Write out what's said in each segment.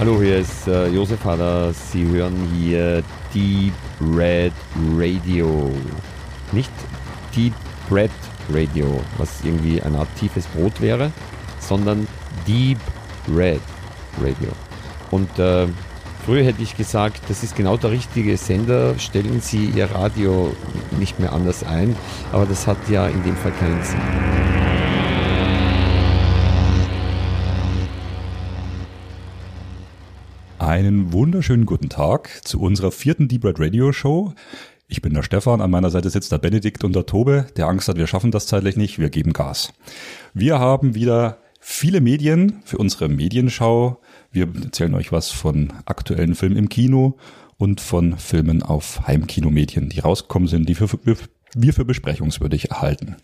Hallo, hier ist äh, Josef Hader. Sie hören hier Deep Red Radio. Nicht Deep Red Radio, was irgendwie eine Art tiefes Brot wäre, sondern Deep Red Radio. Und äh, früher hätte ich gesagt, das ist genau der richtige Sender, stellen Sie Ihr Radio nicht mehr anders ein, aber das hat ja in dem Fall keinen Sinn. Einen wunderschönen guten Tag zu unserer vierten Deep Red Radio Show. Ich bin der Stefan, an meiner Seite sitzt der Benedikt und der Tobe, der Angst hat, wir schaffen das zeitlich nicht, wir geben Gas. Wir haben wieder viele Medien für unsere Medienschau. Wir erzählen euch was von aktuellen Filmen im Kino und von Filmen auf Heimkinomedien, die rausgekommen sind, die wir für besprechungswürdig erhalten.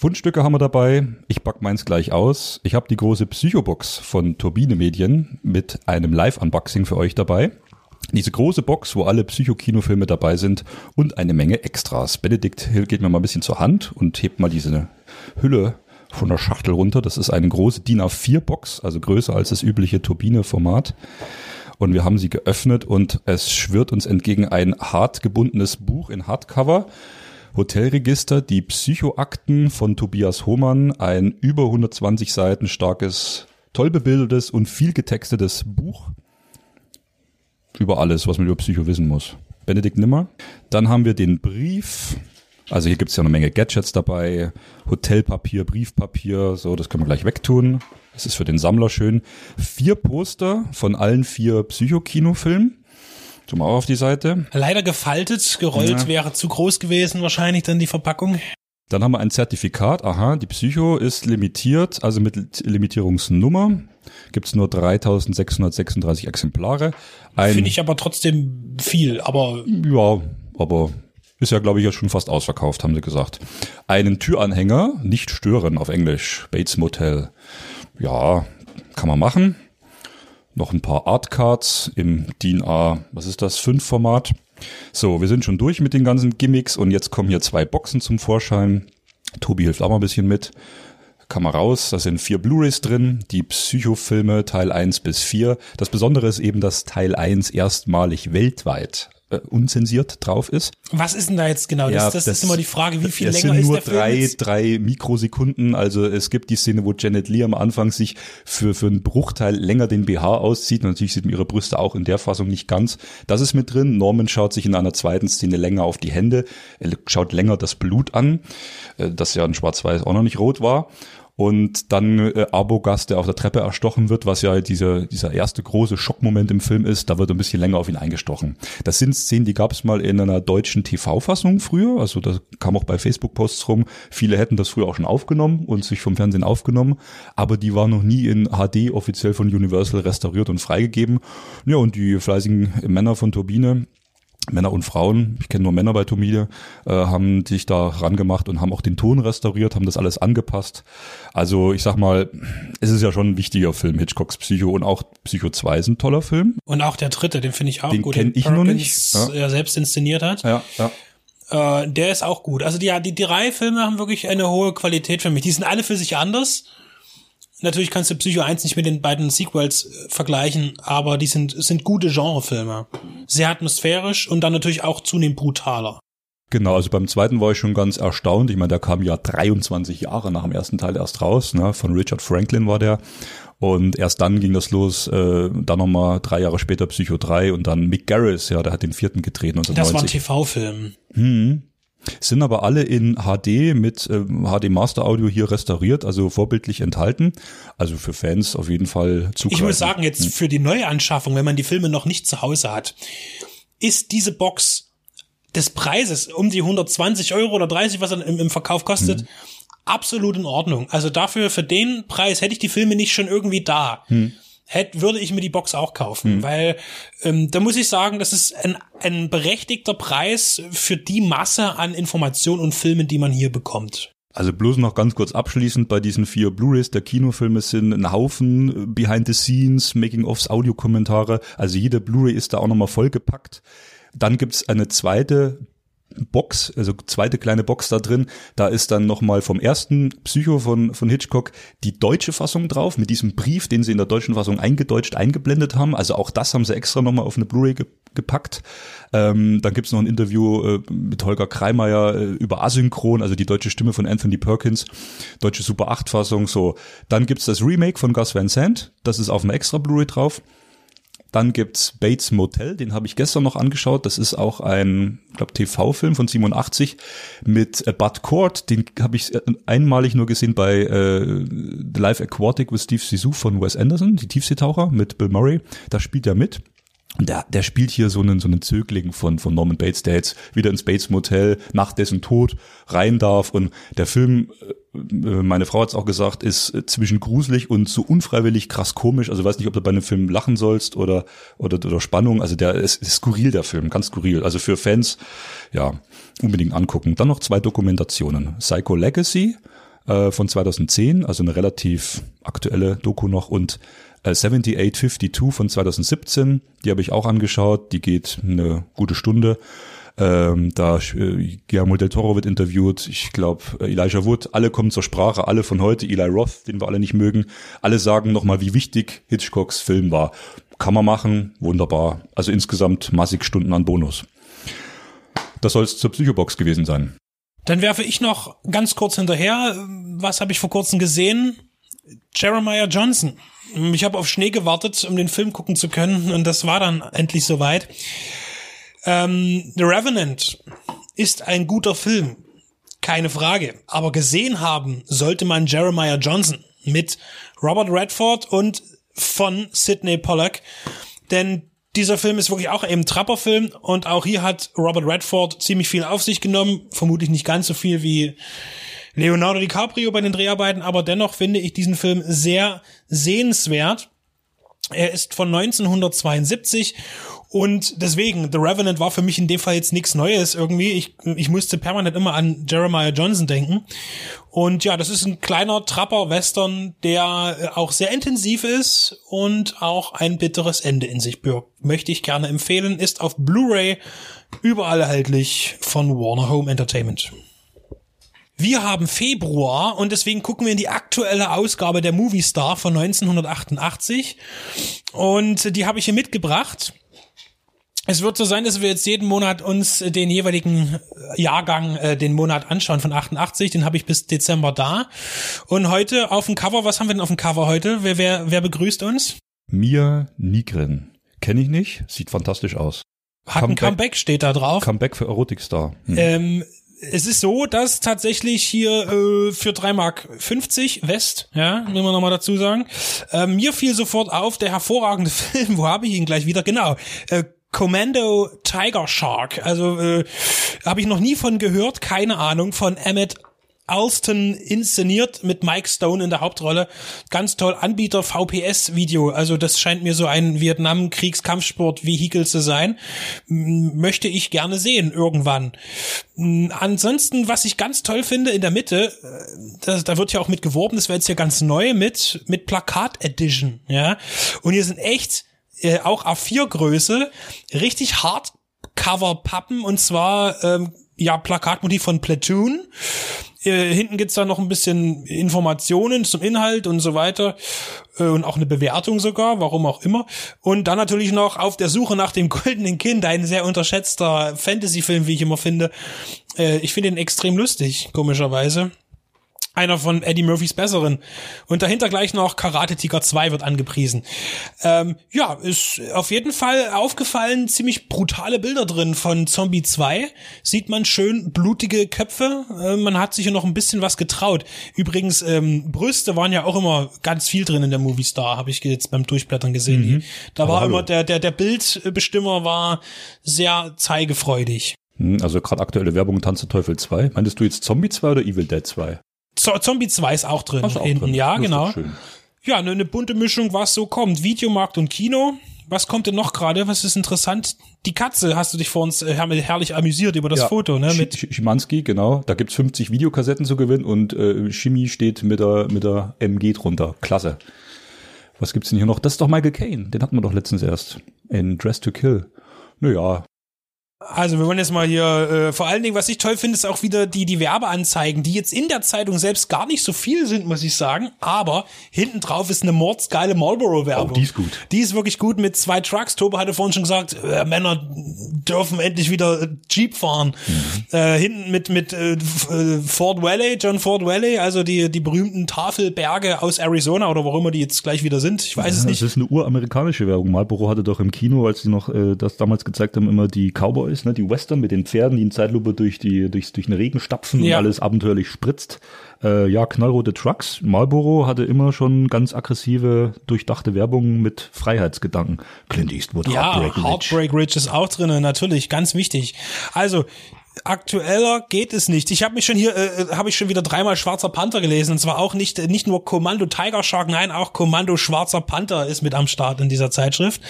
Fundstücke haben wir dabei. Ich pack meins gleich aus. Ich habe die große Psychobox von Turbine Medien mit einem Live-Unboxing für euch dabei. Diese große Box, wo alle Psychokinofilme dabei sind und eine Menge Extras. Benedikt geht mir mal ein bisschen zur Hand und hebt mal diese Hülle von der Schachtel runter. Das ist eine große DIN A4-Box, also größer als das übliche Turbine-Format. Und wir haben sie geöffnet und es schwirrt uns entgegen ein hart gebundenes Buch in Hardcover Hotelregister, die Psychoakten von Tobias Hohmann, ein über 120 Seiten starkes, toll bebildetes und viel getextetes Buch über alles, was man über Psycho wissen muss. Benedikt Nimmer. Dann haben wir den Brief. Also hier gibt es ja eine Menge Gadgets dabei. Hotelpapier, Briefpapier, so, das können wir gleich wegtun. Das ist für den Sammler schön. Vier Poster von allen vier Psychokinofilmen. Tu mal auf die Seite. Leider gefaltet, gerollt ja. wäre zu groß gewesen, wahrscheinlich dann die Verpackung. Dann haben wir ein Zertifikat. Aha, die Psycho ist limitiert, also mit Limitierungsnummer. Gibt es nur 3636 Exemplare. Finde ich aber trotzdem viel, aber. Ja, aber ist ja, glaube ich, jetzt schon fast ausverkauft, haben sie gesagt. Einen Türanhänger, nicht stören auf Englisch, Bates Motel. Ja, kann man machen noch ein paar Artcards im DIN A, was ist das, 5 Format. So, wir sind schon durch mit den ganzen Gimmicks und jetzt kommen hier zwei Boxen zum Vorschein. Tobi hilft auch mal ein bisschen mit. Kann man raus, da sind vier Blu-rays drin, die Psychofilme Teil 1 bis 4. Das Besondere ist eben, dass Teil 1 erstmalig weltweit äh, unzensiert drauf ist. Was ist denn da jetzt genau? Ja, das, das, das, ist immer die Frage, wie viel länger sind nur ist der drei, Film drei Mikrosekunden. Also es gibt die Szene, wo Janet Lee am Anfang sich für, für einen Bruchteil länger den BH auszieht. Und natürlich sieht man ihre Brüste auch in der Fassung nicht ganz. Das ist mit drin. Norman schaut sich in einer zweiten Szene länger auf die Hände. Er schaut länger das Blut an, äh, das ja in Schwarz-Weiß auch noch nicht rot war und dann äh, Arbogast, der auf der Treppe erstochen wird, was ja dieser, dieser erste große Schockmoment im Film ist, da wird ein bisschen länger auf ihn eingestochen. Das sind Szenen, die gab es mal in einer deutschen TV-Fassung früher, also das kam auch bei Facebook-Posts rum. Viele hätten das früher auch schon aufgenommen und sich vom Fernsehen aufgenommen, aber die war noch nie in HD offiziell von Universal restauriert und freigegeben. Ja, und die fleißigen Männer von Turbine Männer und Frauen, ich kenne nur Männer bei Tomide, äh, haben sich da rangemacht und haben auch den Ton restauriert, haben das alles angepasst. Also ich sag mal, es ist ja schon ein wichtiger Film, Hitchcocks Psycho und auch Psycho 2 ist ein toller Film. Und auch der dritte, den finde ich auch den gut. Den kenne ich noch nicht. Ja. Er selbst inszeniert hat. Ja, ja. Äh, der ist auch gut. Also die, die, die drei Filme haben wirklich eine hohe Qualität für mich. Die sind alle für sich anders natürlich kannst du Psycho 1 nicht mit den beiden Sequels äh, vergleichen, aber die sind, sind gute Genrefilme. Sehr atmosphärisch und dann natürlich auch zunehmend brutaler. Genau, also beim zweiten war ich schon ganz erstaunt. Ich meine, der kam ja 23 Jahre nach dem ersten Teil erst raus. Ne? Von Richard Franklin war der. Und erst dann ging das los, äh, dann nochmal drei Jahre später Psycho 3 und dann Mick Garris, ja, der hat den vierten gedreht 1990. Das war ein TV-Film. Hm. Sind aber alle in HD mit äh, HD Master Audio hier restauriert, also vorbildlich enthalten. Also für Fans auf jeden Fall zugreifen. Ich muss sagen, jetzt hm. für die Neuanschaffung, wenn man die Filme noch nicht zu Hause hat, ist diese Box des Preises um die 120 Euro oder 30, was er im, im Verkauf kostet, hm. absolut in Ordnung. Also dafür, für den Preis hätte ich die Filme nicht schon irgendwie da. Hm hätte, würde ich mir die Box auch kaufen, mhm. weil ähm, da muss ich sagen, das ist ein, ein berechtigter Preis für die Masse an Informationen und Filmen, die man hier bekommt. Also bloß noch ganz kurz abschließend bei diesen vier Blu-rays der Kinofilme sind ein Haufen äh, Behind the Scenes, Making-ofs, Audiokommentare. Also jede Blu-ray ist da auch nochmal vollgepackt. Dann gibt's eine zweite Box, also zweite kleine Box da drin. Da ist dann nochmal vom ersten Psycho von, von Hitchcock die deutsche Fassung drauf, mit diesem Brief, den sie in der deutschen Fassung eingedeutscht eingeblendet haben. Also auch das haben sie extra nochmal auf eine Blu-ray ge gepackt. Ähm, dann gibt's noch ein Interview äh, mit Holger Kreimeier äh, über Asynchron, also die deutsche Stimme von Anthony Perkins, deutsche Super 8-Fassung. So, dann gibt's das Remake von Gus Van Sant, das ist auf einem extra Blu-ray drauf. Dann gibt's Bates Motel, den habe ich gestern noch angeschaut. Das ist auch ein, glaube TV-Film von 87 mit äh, Bud Cord. Den habe ich äh, einmalig nur gesehen bei äh, The Life Aquatic with Steve Zissou von Wes Anderson, die Tiefseetaucher mit Bill Murray. Da spielt er mit. Und der, der spielt hier so einen, so einen Zögling von, von Norman Bates, der jetzt wieder ins Bates Motel nach dessen Tod rein darf. Und der Film, äh, meine Frau hat es auch gesagt, ist zwischen gruselig und so unfreiwillig krass komisch. Also weiß nicht, ob du bei einem Film lachen sollst oder, oder, oder Spannung. Also der ist, ist skurril, der Film, ganz skurril. Also für Fans, ja, unbedingt angucken. Dann noch zwei Dokumentationen. Psycho Legacy äh, von 2010, also eine relativ aktuelle Doku noch und 7852 äh, von 2017, die habe ich auch angeschaut, die geht eine gute Stunde. Ähm, da äh, Guillermo del Toro wird interviewt, ich glaube äh, Elijah Wood, alle kommen zur Sprache, alle von heute, Eli Roth, den wir alle nicht mögen, alle sagen nochmal, wie wichtig Hitchcocks Film war. Kann man machen, wunderbar. Also insgesamt massig Stunden an Bonus. Das soll es zur Psychobox gewesen sein. Dann werfe ich noch ganz kurz hinterher, was habe ich vor kurzem gesehen? Jeremiah Johnson. Ich habe auf Schnee gewartet, um den Film gucken zu können und das war dann endlich soweit. Ähm, The Revenant ist ein guter Film, keine Frage. Aber gesehen haben sollte man Jeremiah Johnson mit Robert Redford und von Sidney Pollack, denn dieser Film ist wirklich auch eben Trapperfilm und auch hier hat Robert Redford ziemlich viel auf sich genommen, vermutlich nicht ganz so viel wie Leonardo DiCaprio bei den Dreharbeiten, aber dennoch finde ich diesen Film sehr sehenswert. Er ist von 1972 und deswegen, The Revenant war für mich in dem Fall jetzt nichts Neues irgendwie. Ich, ich musste permanent immer an Jeremiah Johnson denken. Und ja, das ist ein kleiner Trapper-Western, der auch sehr intensiv ist und auch ein bitteres Ende in sich birgt. Möchte ich gerne empfehlen, ist auf Blu-ray überall erhältlich von Warner Home Entertainment. Wir haben Februar und deswegen gucken wir in die aktuelle Ausgabe der Movie Star von 1988 und die habe ich hier mitgebracht. Es wird so sein, dass wir jetzt jeden Monat uns den jeweiligen Jahrgang, äh, den Monat anschauen von 88. Den habe ich bis Dezember da. Und heute auf dem Cover, was haben wir denn auf dem Cover heute? Wer, wer, wer begrüßt uns? Mia Nigren. Kenne ich nicht, sieht fantastisch aus. Hat Comeback, ein Comeback steht da drauf. Comeback für Erotikstar. Hm. Ähm, es ist so, dass tatsächlich hier äh, für 3 Mark 50 West, ja, müssen wir nochmal dazu sagen, äh, mir fiel sofort auf der hervorragende Film, wo habe ich ihn gleich wieder? Genau, äh, Commando Tiger Shark. Also äh, habe ich noch nie von gehört, keine Ahnung, von Emmett Alston inszeniert mit Mike Stone in der Hauptrolle. Ganz toll. Anbieter VPS Video. Also das scheint mir so ein Vietnam-Kriegskampfsport-Vehikel zu sein. Möchte ich gerne sehen irgendwann. Ansonsten, was ich ganz toll finde in der Mitte, äh, das, da wird ja auch mit geworben, das wäre jetzt ja ganz neu mit, mit Plakat Edition, ja. Und hier sind echt, äh, auch A4-Größe, richtig hart Cover-Pappen und zwar, ähm, ja, Plakatmotiv von Platoon. Äh, hinten gibt's da noch ein bisschen Informationen zum Inhalt und so weiter. Äh, und auch eine Bewertung sogar, warum auch immer. Und dann natürlich noch auf der Suche nach dem goldenen Kind, ein sehr unterschätzter Fantasy-Film, wie ich immer finde. Äh, ich finde ihn extrem lustig, komischerweise einer von Eddie Murphys Besseren. Und dahinter gleich noch Karate Tiger 2 wird angepriesen. Ähm, ja, ist auf jeden Fall aufgefallen, ziemlich brutale Bilder drin von Zombie 2. Sieht man schön blutige Köpfe. Äh, man hat sich ja noch ein bisschen was getraut. Übrigens, ähm, Brüste waren ja auch immer ganz viel drin in der Movie Star, habe ich jetzt beim Durchblättern gesehen. Mhm. Da Aber war hallo. immer der, der, der Bildbestimmer war sehr zeigefreudig. Hm, also gerade aktuelle Werbung Tanze Teufel 2. Meintest du jetzt Zombie 2 oder Evil Dead 2? Zombie 2 ist auch drin. Auch hinten. Drin. Ja, genau. Ja, eine, eine bunte Mischung, was so kommt. Videomarkt und Kino. Was kommt denn noch gerade? Was ist interessant? Die Katze hast du dich vor uns äh, herrlich amüsiert über das ja, Foto, ne? Mit Schimanski, genau. Da gibt's 50 Videokassetten zu gewinnen und äh, Chemie steht mit der, mit der MG drunter. Klasse. Was gibt's denn hier noch? Das ist doch Michael Caine. Den hatten wir doch letztens erst. In Dress to Kill. Naja, Also wir wollen jetzt mal hier, äh, vor allen Dingen, was ich toll finde, ist auch wieder die, die Werbeanzeigen, die jetzt in der Zeitung selbst gar nicht so viel sind, muss ich sagen, aber hinten drauf ist eine mordsgeile Marlboro-Werbung. Oh, die ist gut. Die ist wirklich gut mit zwei Trucks. Tobe hatte vorhin schon gesagt, äh, Männer dürfen endlich wieder Jeep fahren. Mhm. Äh, hinten mit, mit äh, äh, Ford Valley, John Ford Valley, also die, die berühmten Tafelberge aus Arizona oder auch immer die jetzt gleich wieder sind. Ich weiß es Ja, nicht. Das ist eine uramerikanische Werbung. Marlboro hatte doch im Kino, als sie noch äh, das damals gezeigt haben, immer die Cowboys, ne, die Western mit den Pferden, die in Zeitlupe durch die durchs, durch den Regen stapfen Ja. und alles abenteuerlich spritzt. Äh, ja, knallrote Trucks. Marlboro hatte immer schon ganz aggressive, durchdachte Werbung mit Freiheitsgedanken. Clint Eastwood, Ja, Heartbreak Ridge. Heartbreak Ridge ist auch drinne, natürlich, ganz wichtig. Also aktueller geht es nicht. Ich habe mich schon hier, äh, habe ich schon wieder dreimal Schwarzer Panther gelesen und zwar auch nicht äh, nicht nur Kommando Tiger Shark, nein, auch Kommando Schwarzer Panther ist mit am Start in dieser Zeitschrift.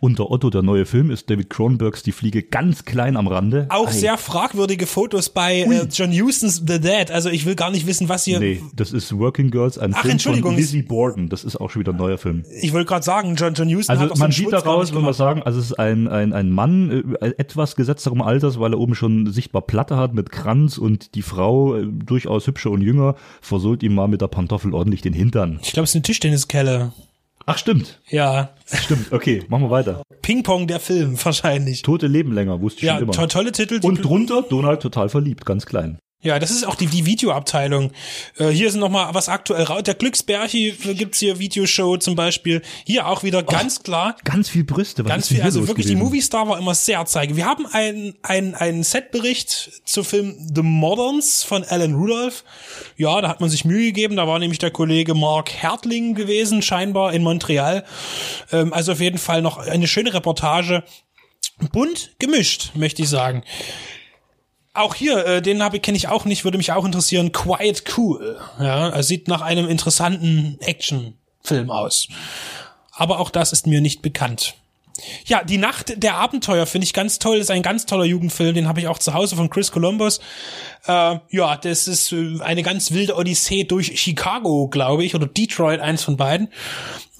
Unter Otto, der neue Film, ist David Cronenbergs Die Fliege ganz klein am Rande. Auch Ei. sehr fragwürdige Fotos bei äh, John Hustons The Dead. Also ich will gar nicht wissen, was hier. Nee, das ist Working Girls, ein Ach, Film Entschuldigung, von Lizzie Borden. Das ist auch schon wieder ein neuer Film. Ich wollte gerade sagen, John John Huston Also hat so man sieht daraus, wenn wir sagen, also es ist ein, ein, ein Mann äh, etwas gesetzterem Alters, weil er oben schon sichtbar Platte hat mit Kranz und die Frau, äh, durchaus hübscher und jünger, versohlt ihm mal mit der Pantoffel ordentlich den Hintern. Ich glaube, es ist eine Tischtenniskelle. Ach stimmt, Ja, stimmt, okay, machen wir weiter. Ping-Pong der Film wahrscheinlich. Tote Leben länger, wusste ich Ja, schon immer. to tolle Titel. und drunter Donald total verliebt, ganz klein. Ja, das ist auch die, die Videoabteilung. Äh, hier ist noch mal was aktuell raus. Der Glücksbärchi gibt's hier Videoshow zum Beispiel. Hier auch wieder ganz klar. Ganz viel Brüste, was Ganz viel, also wirklich, die gewesen? Movie Star war immer sehr zeige. Wir haben einen einen einen Setbericht zu Film The Moderns von Alan Rudolph. Ja, da hat man sich Mühe gegeben. Da war nämlich der Kollege Mark Hertling gewesen, scheinbar in Montreal. Ähm, also auf jeden Fall noch eine schöne Reportage. Bunt gemischt, möchte ich sagen. Auch hier, äh, den habe kenne ich auch nicht, würde mich auch interessieren. Quiet Cool. Ja, er sieht nach einem interessanten Actionfilm aus. Aber auch das ist mir nicht bekannt. Ja, die Nacht der Abenteuer finde ich ganz toll. Ist ein ganz toller Jugendfilm. Den habe ich auch zu Hause von Chris Columbus. Äh, ja, das ist äh, eine ganz wilde Odyssee durch Chicago, glaube ich, oder Detroit, eins von beiden.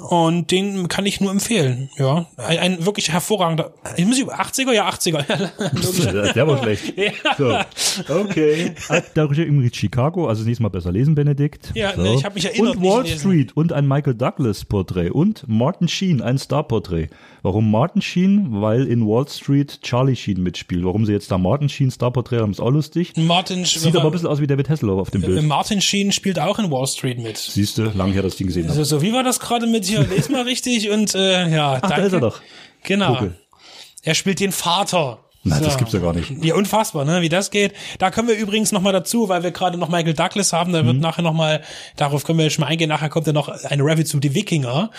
Und den kann ich nur empfehlen. Ja, ein, ein wirklich hervorragender. Ich muss über 80er, ja 80er. Der war schlecht. Ja. So, okay. Darüber übrigens Chicago, also nächstes Mal besser lesen, Benedikt. Ja, so. ne, ich hab mich erinnert, Und Wall. Street und ein Michael Douglas Porträt und Martin Sheen, ein Star-Porträt. Warum Martin Sheen? Weil in Wall Street Charlie Sheen mitspielt. Warum sie jetzt da Martin Sheen Star-Porträt haben, ist auch lustig. Martin, Sieht aber ein bisschen aus wie David Hasselhoff auf dem Bild. Martin Sheen spielt auch in Wall Street mit. Siehst du, lang her, dass ich den gesehen habe. So, so wie war das gerade mit hier? Les mal richtig und äh, ja, Ach, da ist er doch. Genau. Gucke. Er spielt den Vater. Nein, So. das gibt's ja gar nicht. Ja, unfassbar, ne, wie das geht. Da kommen wir übrigens noch mal dazu, weil wir gerade noch Michael Douglas haben. Da wird Mhm. nachher noch mal, darauf können wir schon mal eingehen. Nachher kommt ja noch eine Review zu Die Wikinger.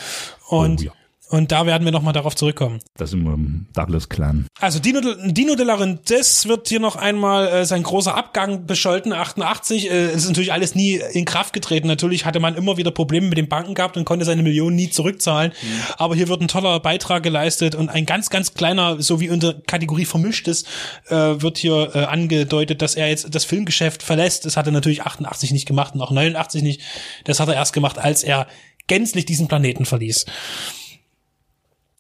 Und, Oh, ja. Und da werden wir noch mal darauf zurückkommen. Das ist im ähm, Douglas-Clan. Also Dino, Dino de Laurentiis wird hier noch einmal äh, sein großer Abgang bescholten, 88. Äh, es ist natürlich alles nie in Kraft getreten. Natürlich hatte man immer wieder Probleme mit den Banken gehabt und konnte seine Millionen nie zurückzahlen. Aber hier wird ein toller Beitrag geleistet und ein ganz, ganz kleiner, so wie unter Kategorie Vermischtes, äh, wird hier äh, angedeutet, dass er jetzt das Filmgeschäft verlässt. Das hat er natürlich 88 nicht gemacht und auch 89 nicht. Das hat er erst gemacht, als er gänzlich diesen Planeten verließ.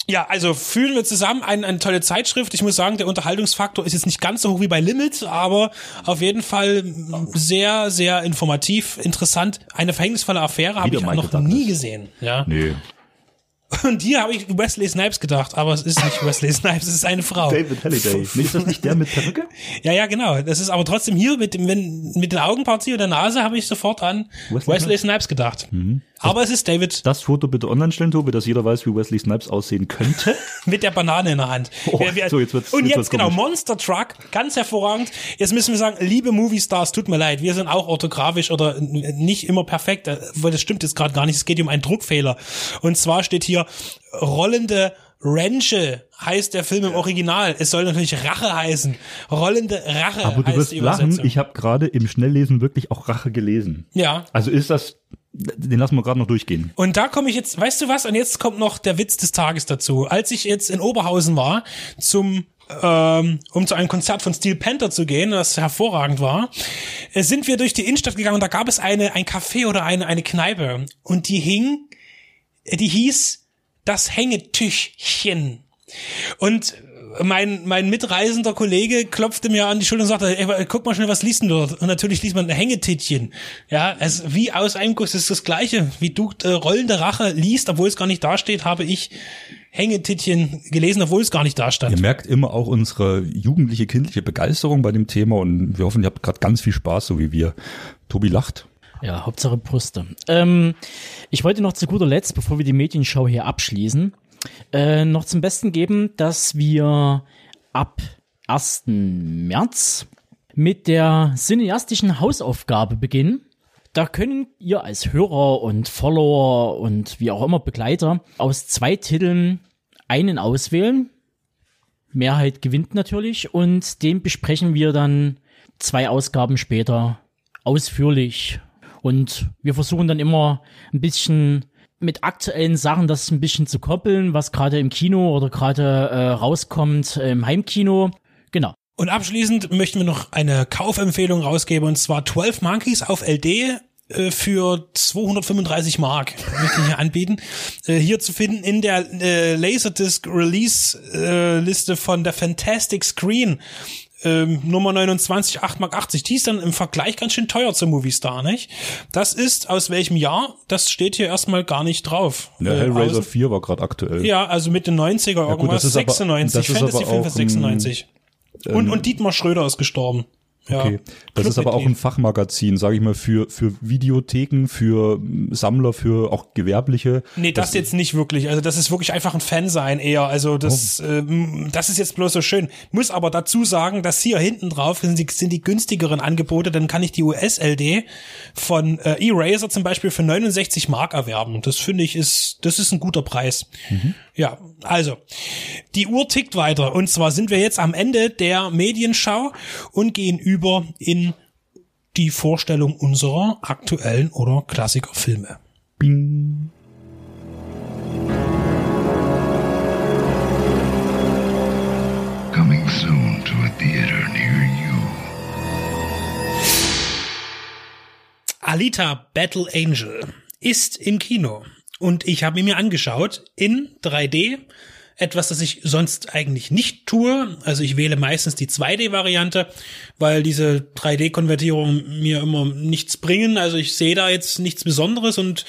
Ja, also fühlen wir zusammen eine, eine tolle Zeitschrift. Ich muss sagen, der Unterhaltungsfaktor ist jetzt nicht ganz so hoch wie bei Limit, aber auf jeden Fall sehr, sehr informativ, interessant. Eine verhängnisvolle Affäre habe ich noch Douglas. nie gesehen. Ja. Nee. Und hier habe ich Wesley Snipes gedacht, aber es ist nicht Wesley Snipes, es ist eine Frau. David Halliday. Ist das nicht der mit Perücke? Ja, ja, genau. Das ist aber trotzdem hier mit dem, wenn, mit den Augenpartie und der Nase habe ich sofort an Wesley Wesley, Snipes gedacht. Aber es ist David Das Foto bitte online stellen, Tobi, dass jeder weiß, wie Wesley Snipes aussehen könnte. mit der Banane in der Hand. Oh, Wir- wir- so, jetzt wird's- und jetzt jetzt, genau. Monster Truck, ganz hervorragend. Jetzt müssen wir sagen, liebe Movie Stars, tut mir leid, wir sind auch orthografisch oder nicht immer perfekt, äh, weil das stimmt jetzt gerade gar nicht, es geht um einen Druckfehler. Und zwar steht hier, rollende Ränche heißt der Film im Original. Es soll natürlich Rache heißen. Rollende Rache Aber du heißt wirst die lachen, ich habe gerade im Schnelllesen wirklich auch Rache gelesen. ja. Also ist das, den lassen wir gerade noch durchgehen. Und da komme ich jetzt, weißt du was? Und jetzt kommt noch der Witz des Tages dazu. Als ich jetzt in Oberhausen war, zum ähm, um zu einem Konzert von Steel Panther zu gehen, das hervorragend war, äh, sind wir durch die Innenstadt gegangen und da gab es eine ein Café oder eine eine Kneipe und die hing, äh, die hieß das Hängetüchchen. Und mein, mein mitreisender Kollege klopfte mir an die Schulter und sagte, ey, guck mal schnell, was liest du dort? Und natürlich liest man Hängetittchen. Ja, es wie aus einem Guss ist das Gleiche. Wie du äh, rollende Rache liest, obwohl es gar nicht dasteht, habe ich Hängetittchen gelesen, obwohl es gar nicht da stand. Ihr merkt immer auch unsere jugendliche, kindliche Begeisterung bei dem Thema und wir hoffen, ihr habt gerade ganz viel Spaß, so wie wir. Tobi lacht. Ja, Hauptsache Brüste. Ähm, ich wollte noch zu guter Letzt, bevor wir die Medienschau hier abschließen, äh, noch zum Besten geben, dass wir ab 1. März mit der cineastischen Hausaufgabe beginnen. Da können ihr als Hörer und Follower und wie auch immer Begleiter aus zwei Titeln einen auswählen. Mehrheit gewinnt natürlich und den besprechen wir dann zwei Ausgaben später ausführlich. Und wir versuchen dann immer ein bisschen mit aktuellen Sachen das ein bisschen zu koppeln, was gerade im Kino oder gerade äh, rauskommt im Heimkino. Genau. Und abschließend möchten wir noch eine Kaufempfehlung rausgeben und zwar 12 Monkeys auf LD äh, für 235 Mark möchte ich hier anbieten. Äh, hier zu finden in der äh, Laserdisc Release äh, Liste von der Fantastic Screen ähm, Nummer 29, 8 Mark 80. Die ist dann im Vergleich ganz schön teuer zum Movistar, nicht? Das ist aus welchem Jahr? Das steht hier erstmal gar nicht drauf. Ja, Äh, Hellraiser aus- 4 war gerade aktuell. ja, also Mitte 90er gut, irgendwas. das ist aber- 96, das ist aber Fantasy-Film für auch, 96. und, und Dietmar Schröder ist gestorben. Ja. Okay. Das ist aber auch ein Fachmagazin, sage ich mal, für, für Videotheken, für Sammler, für auch Gewerbliche. Nee, das, jetzt nicht wirklich. Also das ist wirklich einfach ein Fan sein eher. Also das, Oh. ähm, das ist jetzt bloß so schön. Muss aber dazu sagen, dass hier hinten drauf sind die, sind die günstigeren Angebote. Dann kann ich die US-LD von äh, E-Razer zum Beispiel für 69 Mark erwerben. Das finde ich ist, das ist ein guter Preis. Ja, also die Uhr tickt weiter. Und zwar sind wir jetzt am Ende der Medienschau und gehen über in die Vorstellung unserer aktuellen oder Klassikerfilme. Bing. Coming soon to a theater near you. Alita Battle Angel ist im Kino und ich habe ihn mir angeschaut in 3D. Etwas, das ich sonst eigentlich nicht tue. Also ich wähle meistens die 2D-Variante, weil diese 3D-Konvertierungen mir immer nichts bringen. Also ich sehe da jetzt nichts Besonderes und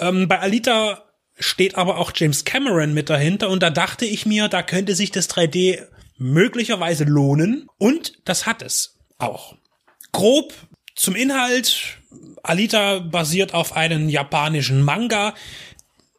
ähm, bei Alita steht aber auch James Cameron mit dahinter und da dachte ich mir, da könnte sich das 3D möglicherweise lohnen und das hat es auch. Grob zum Inhalt. Alita basiert auf einem japanischen Manga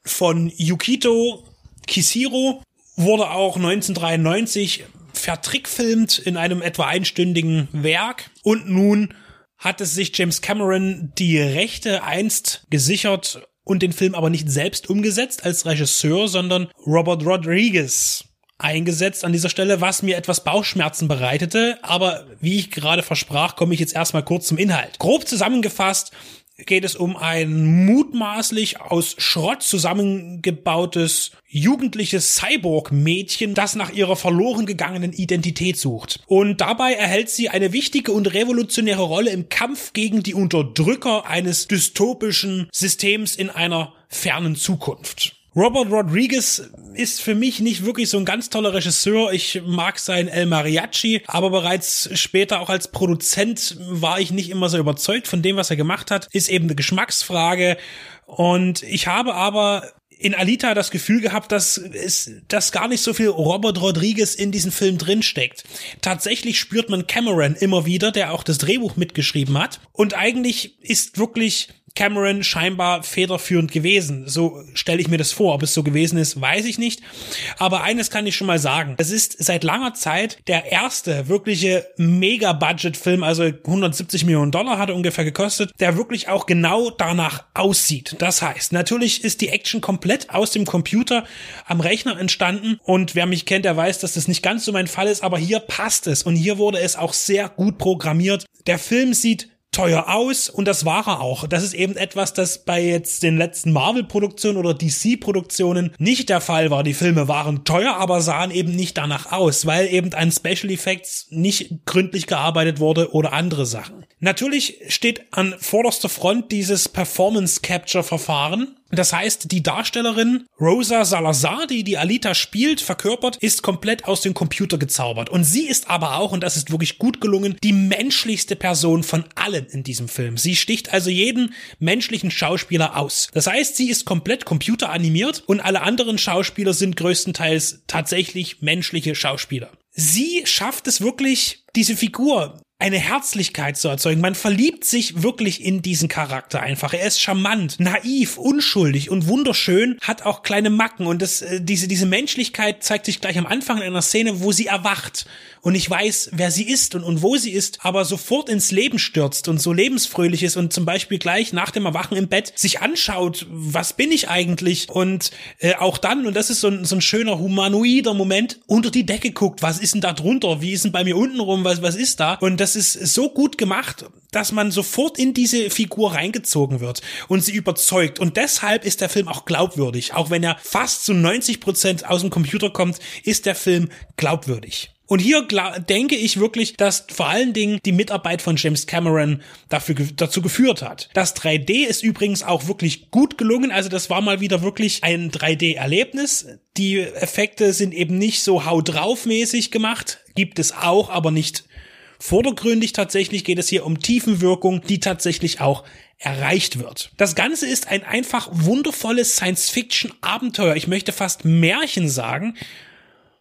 von Yukito Kishiro, wurde auch 1993 vertrickfilmt in einem etwa einstündigen Werk und nun hat es sich James Cameron die Rechte einst gesichert und den Film aber nicht selbst umgesetzt als Regisseur, sondern Robert Rodriguez eingesetzt an dieser Stelle, was mir etwas Bauchschmerzen bereitete. Aber wie ich gerade versprach, komme ich jetzt erstmal kurz zum Inhalt. Grob zusammengefasst geht es um ein mutmaßlich aus Schrott zusammengebautes jugendliches Cyborg-Mädchen, das nach ihrer verloren gegangenen Identität sucht. Und dabei erhält sie eine wichtige und revolutionäre Rolle im Kampf gegen die Unterdrücker eines dystopischen Systems in einer fernen Zukunft. Robert Rodriguez ist für mich nicht wirklich so ein ganz toller Regisseur. Ich mag sein El Mariachi, aber bereits später auch als Produzent war ich nicht immer so überzeugt von dem, was er gemacht hat. Ist eben eine Geschmacksfrage. Und ich habe aber in Alita das Gefühl gehabt, dass es, dass gar nicht so viel Robert Rodriguez in diesem Film drinsteckt. Tatsächlich spürt man Cameron immer wieder, der auch das Drehbuch mitgeschrieben hat. Und eigentlich ist wirklich Cameron scheinbar federführend gewesen. So stelle ich mir das vor. Ob es so gewesen ist, weiß ich nicht. Aber eines kann ich schon mal sagen. Es ist seit langer Zeit der erste wirkliche Mega-Budget-Film, also 170 Millionen Dollar hat er ungefähr gekostet, der wirklich auch genau danach aussieht. Das heißt, natürlich ist die Action komplett aus dem Computer am Rechner entstanden und wer mich kennt, der weiß, dass das nicht ganz so mein Fall ist, aber hier passt es und hier wurde es auch sehr gut programmiert. Der Film sieht teuer aus und das war er auch. Das ist eben etwas, das bei jetzt den letzten Marvel-Produktionen oder DC-Produktionen nicht der Fall war. Die Filme waren teuer, aber sahen eben nicht danach aus, weil eben an Special Effects nicht gründlich gearbeitet wurde oder andere Sachen. Natürlich steht an vorderster Front dieses Performance Capture Verfahren. Das heißt, die Darstellerin Rosa Salazar, die die Alita spielt, verkörpert, ist komplett aus dem Computer gezaubert. Und sie ist aber auch, und das ist wirklich gut gelungen, die menschlichste Person von allen in diesem Film. Sie sticht also jeden menschlichen Schauspieler aus. Das heißt, sie ist komplett computeranimiert und alle anderen Schauspieler sind größtenteils tatsächlich menschliche Schauspieler. Sie schafft es wirklich, diese Figur eine Herzlichkeit zu erzeugen. Man verliebt sich wirklich in diesen Charakter einfach. Er ist charmant, naiv, unschuldig und wunderschön, hat auch kleine Macken und das, äh, diese, diese Menschlichkeit zeigt sich gleich am Anfang in einer Szene, wo sie erwacht und ich weiß, wer sie ist und, und wo sie ist, aber sofort ins Leben stürzt und so lebensfröhlich ist und zum Beispiel gleich nach dem Erwachen im Bett sich anschaut, was bin ich eigentlich und äh, auch dann, und das ist so ein, so ein schöner humanoider Moment, unter die Decke guckt, was ist denn da drunter, wie ist denn bei mir unten rum, was, was ist da? Und das ist so gut gemacht, dass man sofort in diese Figur reingezogen wird und sie überzeugt. Und deshalb ist der Film auch glaubwürdig. Auch wenn er fast zu 90 Prozent aus dem Computer kommt, ist der Film glaubwürdig. Und hier denke ich wirklich, dass vor allen Dingen die Mitarbeit von James Cameron dafür, dazu geführt hat. Das 3D ist übrigens auch wirklich gut gelungen. Also das war mal wieder wirklich ein 3D-Erlebnis. Die Effekte sind eben nicht so hau drauf mäßig gemacht. Gibt es auch, aber nicht vordergründig. Tatsächlich geht es hier um Tiefenwirkung, die tatsächlich auch erreicht wird. Das Ganze ist ein einfach wundervolles Science-Fiction-Abenteuer. Ich möchte fast Märchen sagen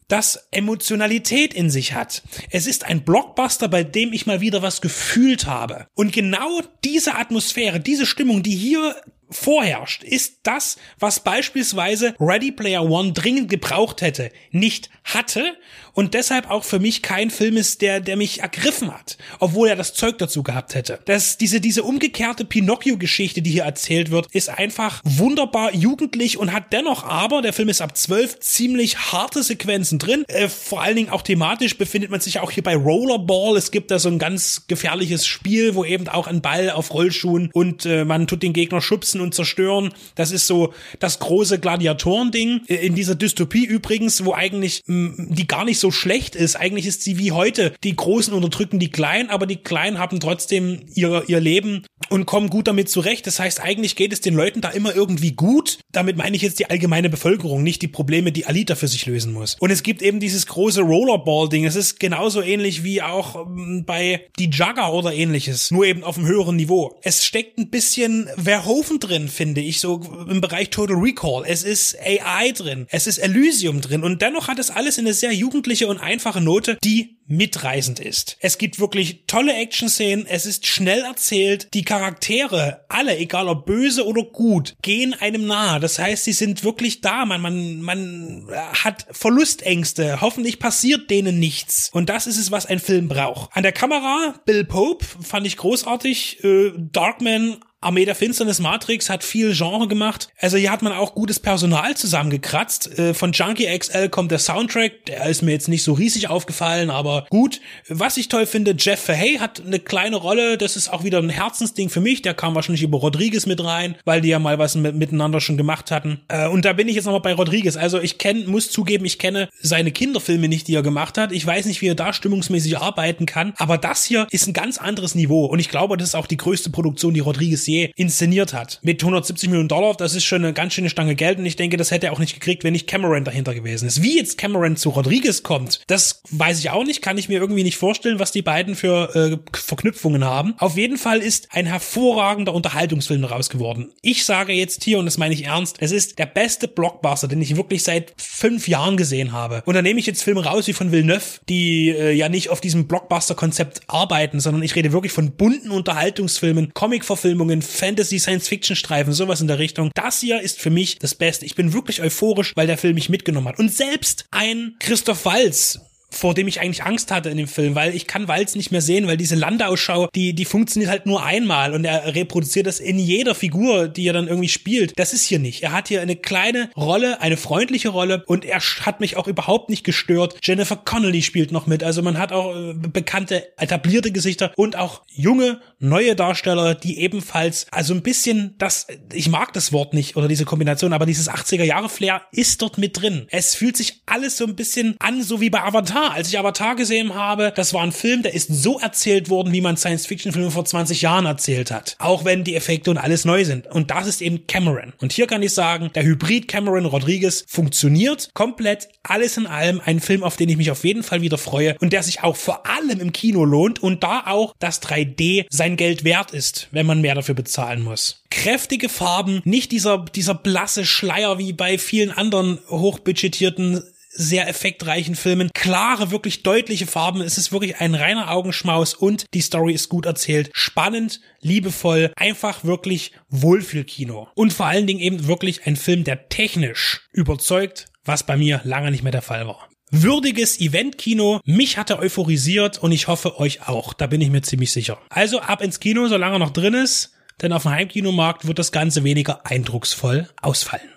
das Emotionalität in sich hat. Es ist ein Blockbuster, bei dem ich mal wieder was gefühlt habe. Und genau diese Atmosphäre, diese Stimmung, die hier vorherrscht, ist das, was beispielsweise Ready Player One dringend gebraucht hätte, nicht hatte und deshalb auch für mich kein Film ist, der, der mich ergriffen hat, obwohl er das Zeug dazu gehabt hätte. Das, diese, diese umgekehrte Pinocchio-Geschichte, die hier erzählt wird, ist einfach wunderbar jugendlich und hat dennoch aber, der Film ist ab zwölf, ziemlich harte Sequenzen drin. Äh, vor allen Dingen auch thematisch befindet man sich auch hier bei Rollerball. Es gibt da so ein ganz gefährliches Spiel, wo eben auch ein Ball auf Rollschuhen und äh, man tut den Gegner schubsen und zerstören. Das ist so das große Gladiatoren-Ding. Äh, in dieser Dystopie übrigens, wo eigentlich mh, die gar nicht so schlecht ist. Eigentlich ist sie wie heute. Die Großen unterdrücken die Kleinen, aber die Kleinen haben trotzdem ihr, ihr Leben und kommen gut damit zurecht. Das heißt, eigentlich geht es den Leuten da immer irgendwie gut. Damit meine ich jetzt die allgemeine Bevölkerung, nicht die Probleme, die Alita für sich lösen muss. Und es gibt eben dieses große Rollerball-Ding. Es ist genauso ähnlich wie auch ähm, bei die Jugger oder ähnliches, nur eben auf einem höheren Niveau. Es steckt ein bisschen Verhoeven drin, finde ich, so im Bereich Total Recall. Es ist AI drin, es ist Elysium drin und dennoch hat es alles eine sehr jugendliche und einfache Note, die mitreißend ist. Es gibt wirklich tolle Action-Szenen, es ist schnell erzählt, die Charaktere, alle, egal ob böse oder gut, gehen einem nahe. Das heißt, sie sind wirklich da, man, man, man hat Verlustängste, hoffentlich passiert denen nichts. Und das ist es, was ein Film braucht. An der Kamera, Bill Pope, fand ich großartig, äh, Darkman Armee der Finsternis Matrix hat viel Genre gemacht. Also hier hat man auch gutes Personal zusammengekratzt. Äh, von Junkie XL kommt der Soundtrack. Der ist mir jetzt nicht so riesig aufgefallen, aber gut. Was ich toll finde, Jeff Fahey hat eine kleine Rolle. Das ist auch wieder ein Herzensding für mich. Der kam wahrscheinlich über Rodriguez mit rein, weil die ja mal was mit, miteinander schon gemacht hatten. Äh, und da bin ich jetzt nochmal bei Rodriguez. Also ich kenne, muss zugeben, ich kenne seine Kinderfilme nicht, die er gemacht hat. Ich weiß nicht, wie er da stimmungsmäßig arbeiten kann. Aber das hier ist ein ganz anderes Niveau. Und ich glaube, das ist auch die größte Produktion, die Rodriguez je inszeniert hat. Mit 170 Millionen Dollar, das ist schon eine ganz schöne Stange Geld und ich denke, das hätte er auch nicht gekriegt, wenn nicht Cameron dahinter gewesen ist. Wie jetzt Cameron zu Rodriguez kommt, das weiß ich auch nicht, kann ich mir irgendwie nicht vorstellen, was die beiden für äh, Verknüpfungen haben. Auf jeden Fall ist ein hervorragender Unterhaltungsfilm daraus geworden. Ich sage jetzt hier, und das meine ich ernst, es ist der beste Blockbuster, den ich wirklich seit fünf Jahren gesehen habe. Und da nehme ich jetzt Filme raus wie von Villeneuve, die äh, ja nicht auf diesem Blockbuster-Konzept arbeiten, sondern ich rede wirklich von bunten Unterhaltungsfilmen, Comic-Verfilmungen, Fantasy, Science-Fiction-Streifen, sowas in der Richtung. Das hier ist für mich das Beste. Ich bin wirklich euphorisch, weil der Film mich mitgenommen hat. Und selbst ein Christoph Walz, vor dem ich eigentlich Angst hatte in dem Film, weil ich kann Walz nicht mehr sehen, weil diese Landausschau, die, die funktioniert halt nur einmal und er reproduziert das in jeder Figur, die er dann irgendwie spielt. Das ist hier nicht. Er hat hier eine kleine Rolle, eine freundliche Rolle und er hat mich auch überhaupt nicht gestört. Jennifer Connelly spielt noch mit, also man hat auch äh, bekannte, etablierte Gesichter und auch junge, neue Darsteller, die ebenfalls, also ein bisschen das, ich mag das Wort nicht oder diese Kombination, aber dieses 80er Jahre Flair ist dort mit drin. Es fühlt sich alles so ein bisschen an, so wie bei Avatar Avatar, als ich Avatar gesehen habe, das war ein Film, der ist so erzählt worden, wie man Science-Fiction-Filme vor 20 Jahren erzählt hat. Auch wenn die Effekte und alles neu sind. Und das ist eben Cameron. Und hier kann ich sagen, der Hybrid Cameron Rodriguez funktioniert komplett. Alles in allem ein Film, auf den ich mich auf jeden Fall wieder freue und der sich auch vor allem im Kino lohnt und da auch das 3D sein Geld wert ist, wenn man mehr dafür bezahlen muss. Kräftige Farben, nicht dieser, dieser blasse Schleier wie bei vielen anderen hochbudgetierten sehr effektreichen Filmen. Klare, wirklich deutliche Farben. Es ist wirklich ein reiner Augenschmaus und die Story ist gut erzählt. Spannend, liebevoll, einfach wirklich Wohlfühlkino. Und vor allen Dingen eben wirklich ein Film, der technisch überzeugt, was bei mir lange nicht mehr der Fall war. Würdiges Eventkino. Mich hat er euphorisiert und ich hoffe euch auch. Da bin ich mir ziemlich sicher. Also ab ins Kino, solange er noch drin ist. Denn auf dem Heimkinomarkt wird das Ganze weniger eindrucksvoll ausfallen.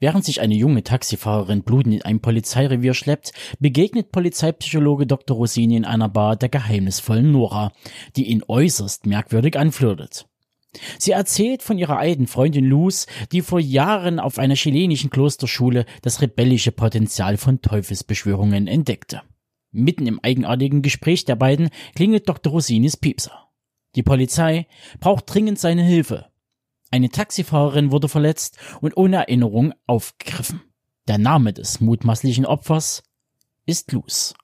Während sich eine junge Taxifahrerin blutend in ein Polizeirevier schleppt, begegnet Polizeipsychologe Dr. Rossini in einer Bar der geheimnisvollen Nora, die ihn äußerst merkwürdig anflirtet. Sie erzählt von ihrer alten Freundin Luz, die vor Jahren auf einer chilenischen Klosterschule das rebellische Potenzial von Teufelsbeschwörungen entdeckte. Mitten im eigenartigen Gespräch der beiden klingelt Dr. Rossinis Piepser. Die Polizei braucht dringend seine Hilfe. Eine Taxifahrerin wurde verletzt und ohne Erinnerung aufgegriffen. Der Name des mutmaßlichen Opfers ist Luz.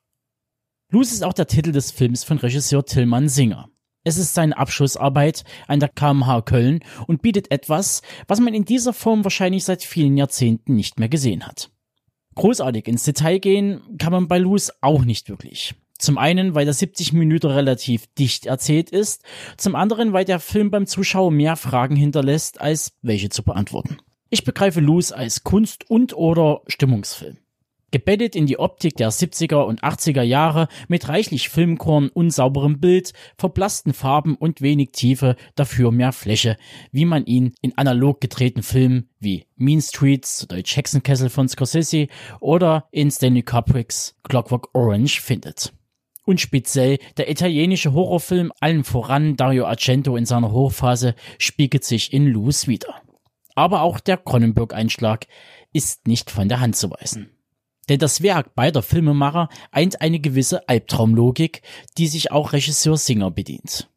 Luz ist auch der Titel des Films von Regisseur Tillmann Singer. Es ist seine Abschlussarbeit an der KMH Köln und bietet etwas, was man in dieser Form wahrscheinlich seit vielen Jahrzehnten nicht mehr gesehen hat. Großartig ins Detail gehen kann man bei Luz auch nicht wirklich. Zum einen, weil der 70 Minuten relativ dicht erzählt ist, zum anderen, weil der Film beim Zuschauer mehr Fragen hinterlässt, als welche zu beantworten. Ich begreife Luz als Kunst- und oder Stimmungsfilm. Gebettet in die Optik der 70er und 80er Jahre mit reichlich Filmkorn, unsauberem Bild, verblassten Farben und wenig Tiefe, dafür mehr Fläche, wie man ihn in analog gedrehten Filmen wie Mean Streets, Deutsch Hexenkessel von Scorsese oder in Stanley Kubricks Clockwork Orange findet und speziell der italienische Horrorfilm allen voran Dario Argento in seiner Hochphase spiegelt sich in Luz wieder. Aber auch der Cronenberg-Einschlag ist nicht von der Hand zu weisen. Denn das Werk beider Filmemacher eint eine gewisse Albtraumlogik, die sich auch Regisseur Singer bedient.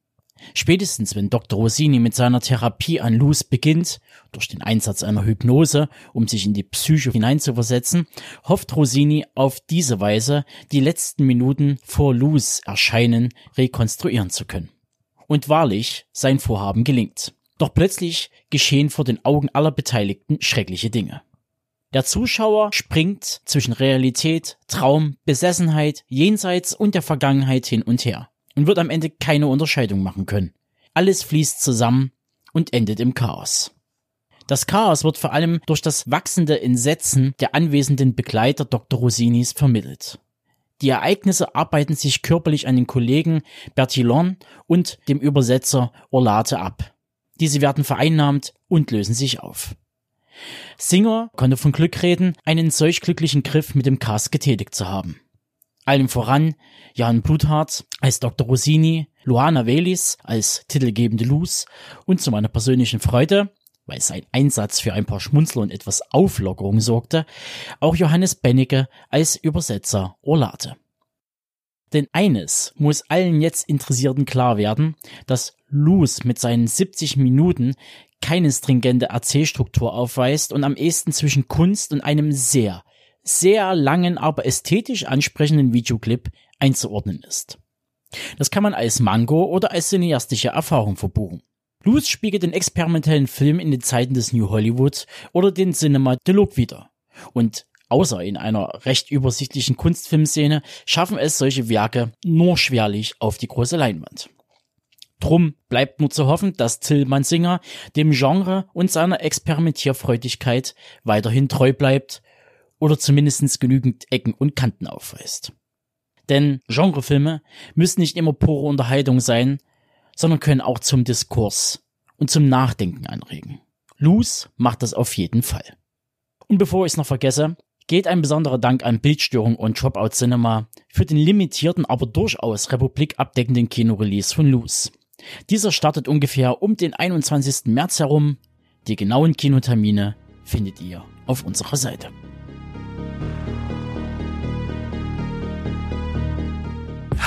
Spätestens wenn Dr. Rossini mit seiner Therapie an Luz beginnt, durch den Einsatz einer Hypnose, um sich in die Psyche hineinzuversetzen, hofft Rossini auf diese Weise, die letzten Minuten vor Luz Erscheinen rekonstruieren zu können. Und wahrlich, sein Vorhaben gelingt. Doch plötzlich geschehen vor den Augen aller Beteiligten schreckliche Dinge. Der Zuschauer springt zwischen Realität, Traum, Besessenheit, Jenseits und der Vergangenheit hin und her und wird am Ende keine Unterscheidung machen können. Alles fließt zusammen und endet im Chaos. Das Chaos wird vor allem durch das wachsende Entsetzen der anwesenden Begleiter Dr. Rossinis vermittelt. Die Ereignisse arbeiten sich körperlich an den Kollegen Bertillon und dem Übersetzer Orlate ab. Diese werden vereinnahmt und lösen sich auf. Singer konnte von Glück reden, einen solch glücklichen Griff mit dem Cast getätigt zu haben. Allem voran Jan Bluthardt als Dr. Rossini, Luana Velis als titelgebende Luz und zu meiner persönlichen Freude, weil sein Einsatz für ein paar Schmunzler und etwas Auflockerung sorgte, auch Johannes Bennecke als Übersetzer Orlate. Denn eines muss allen jetzt Interessierten klar werden, dass Luz mit seinen 70 Minuten keine stringente Erzählstruktur aufweist und am ehesten zwischen Kunst und einem sehr, sehr langen, aber ästhetisch ansprechenden Videoclip einzuordnen ist. Das kann man als Mango oder als cineastische Erfahrung verbuchen. Luz spiegelt den experimentellen Film in den Zeiten des New Hollywood oder den Cinema de Look wieder. Und außer in einer recht übersichtlichen Kunstfilmszene schaffen es solche Werke nur schwerlich auf die große Leinwand. Drum bleibt nur zu hoffen, dass Till Mansinger dem Genre und seiner Experimentierfreudigkeit weiterhin treu bleibt oder zumindest genügend Ecken und Kanten aufweist. Denn Genrefilme müssen nicht immer pure Unterhaltung sein, sondern können auch zum Diskurs und zum Nachdenken anregen. Luz macht das auf jeden Fall. Und bevor ich es noch vergesse, geht ein besonderer Dank an Bildstörung und Dropout Cinema für den limitierten, aber durchaus republikabdeckenden Kinorelease von Luz. Dieser startet ungefähr um den 21. März herum. Die genauen Kinotermine findet ihr auf unserer Seite.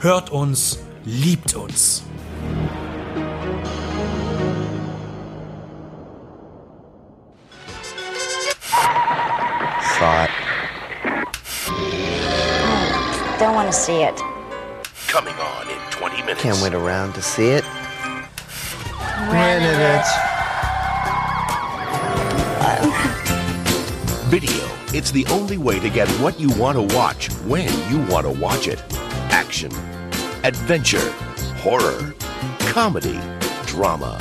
hört uns, liebt uns. Thought. Don't want to see it. Coming on in 20 minutes. Can't wait around to see it. Video. It's the only way to get what you want to watch when you want to watch it. Action, adventure, horror, comedy, drama,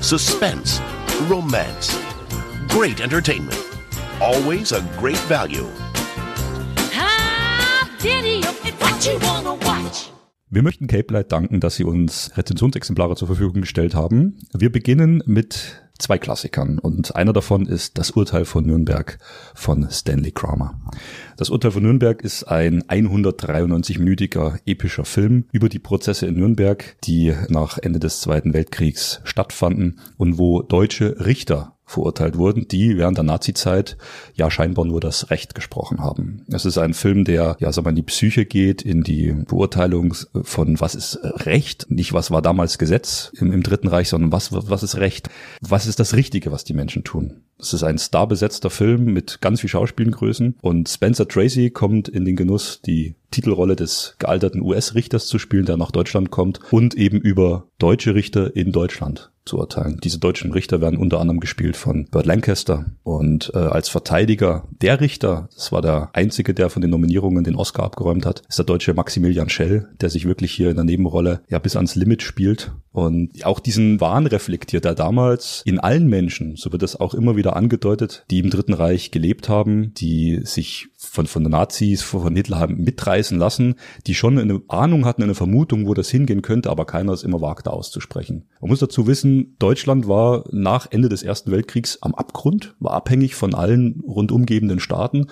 suspense, romance. Great entertainment. Always a great value. Video, it's what you wanna watch. Wir möchten Cape Light danken, dass sie uns Rezensionsexemplare zur Verfügung gestellt haben. Wir beginnen mit zwei Klassikern und einer davon ist Das Urteil von Nürnberg von Stanley Kramer. Das Urteil von Nürnberg ist ein 193-minütiger epischer Film über die Prozesse in Nürnberg, die nach Ende des Zweiten Weltkriegs stattfanden und wo deutsche Richter verurteilt wurden, die während der Nazizeit ja scheinbar nur das Recht gesprochen haben. Es ist ein Film, der ja sag mal in die Psyche geht, in die Beurteilung von was ist Recht, nicht was war damals Gesetz im, im Dritten Reich, sondern was was ist Recht, was ist das Richtige, was die Menschen tun. Es ist ein starbesetzter Film mit ganz viel Schauspielgrößen und Spencer Tracy kommt in den Genuss, die Titelrolle des gealterten US-Richters zu spielen, der nach Deutschland kommt und eben über deutsche Richter in Deutschland zu urteilen. Diese deutschen Richter werden unter anderem gespielt von Burt Lancaster und äh, als Verteidiger der Richter, das war der einzige, der von den Nominierungen den Oscar abgeräumt hat, ist der deutsche Maximilian Schell, der sich wirklich hier in der Nebenrolle ja bis ans Limit spielt und auch diesen Wahn reflektiert, der damals in allen Menschen, so wird das auch immer wieder angedeutet, die im Dritten Reich gelebt haben, die sich von, von Nazis, von Hitler haben mitreißen lassen, die schon eine Ahnung hatten, eine Vermutung, wo das hingehen könnte, aber keiner es immer wagte auszusprechen. Man muss dazu wissen, Deutschland war nach Ende des Ersten Weltkriegs am Abgrund, war abhängig von allen rundumgebenden Staaten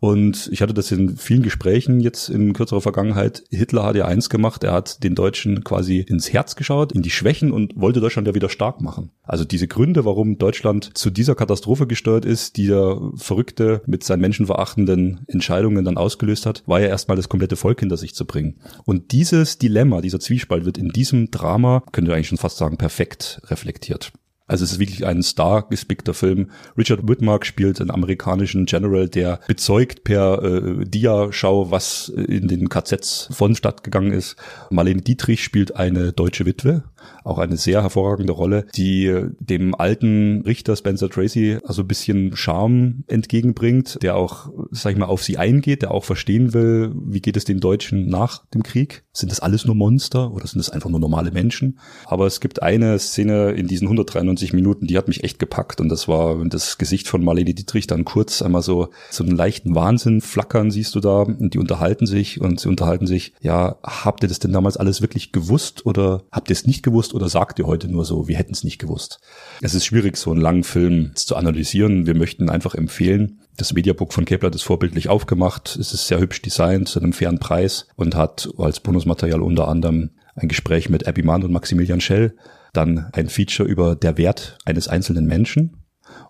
und ich hatte das in vielen Gesprächen jetzt in kürzerer Vergangenheit. Hitler hat ja eins gemacht, er hat den Deutschen quasi ins Herz geschaut, in die Schwächen und wollte Deutschland ja wieder stark machen. Also diese Gründe, warum Deutschland zu dieser Katastrophe gesteuert ist, die der Verrückte mit seinen menschenverachtenden Entscheidungen dann ausgelöst hat, war ja erstmal das komplette Volk hinter sich zu bringen. Und dieses Dilemma, dieser Zwiespalt wird in diesem Drama, könnte eigentlich schon fast sagen, perfekt reflektiert. Also es ist wirklich ein star gespickter Film. Richard Whitmark spielt einen amerikanischen General, der bezeugt per äh, Dia-Schau, was in den KZs vonstatt gegangen ist. Marlene Dietrich spielt eine deutsche Witwe, auch eine sehr hervorragende Rolle, die dem alten Richter Spencer Tracy also ein bisschen Charme entgegenbringt, der auch, sag ich mal, auf sie eingeht, der auch verstehen will, wie geht es den Deutschen nach dem Krieg? Sind das alles nur Monster oder sind das einfach nur normale Menschen? Aber es gibt eine Szene in diesen 193 90 Minuten, die hat mich echt gepackt und das war das Gesicht von Marlene Dietrich dann kurz einmal so so einen leichten Wahnsinn flackern siehst du da und die unterhalten sich und sie unterhalten sich, ja, habt ihr das denn damals alles wirklich gewusst oder habt ihr es nicht gewusst oder sagt ihr heute nur so, wir hätten es nicht gewusst? Es ist schwierig, so einen langen Film zu analysieren. Wir möchten einfach empfehlen, das Mediabook von Kepler es vorbildlich aufgemacht. Es ist sehr hübsch designt zu einem fairen Preis und hat als Bonusmaterial unter anderem ein Gespräch mit Abby Mann und Maximilian Schell, dann ein Feature über der Wert eines einzelnen Menschen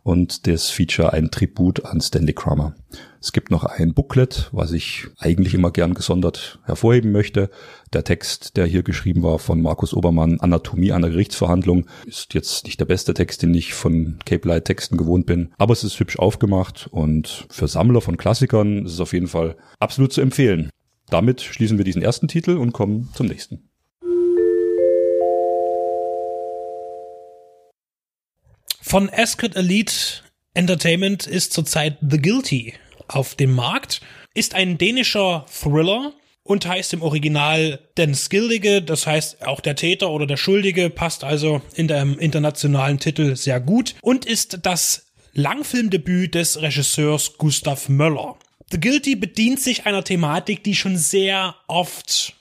und das Feature ein Tribut an Stanley Kramer. Es gibt noch ein Booklet, was ich eigentlich immer gern gesondert hervorheben möchte. Der Text, der hier geschrieben war von Markus Obermann, Anatomie einer Gerichtsverhandlung, ist jetzt nicht der beste Text, den ich von Cape Light Texten gewohnt bin, aber es ist hübsch aufgemacht und für Sammler von Klassikern ist es auf jeden Fall absolut zu empfehlen. Damit schließen wir diesen ersten Titel und kommen zum nächsten. Von Ascot Elite Entertainment ist zurzeit The Guilty auf dem Markt. Ist ein dänischer Thriller und heißt im Original Den Skildige, das heißt auch der Täter oder der Schuldige, passt also in dem internationalen Titel sehr gut und ist das Langfilmdebüt des Regisseurs Gustav Möller. The Guilty bedient sich einer Thematik, die schon sehr oft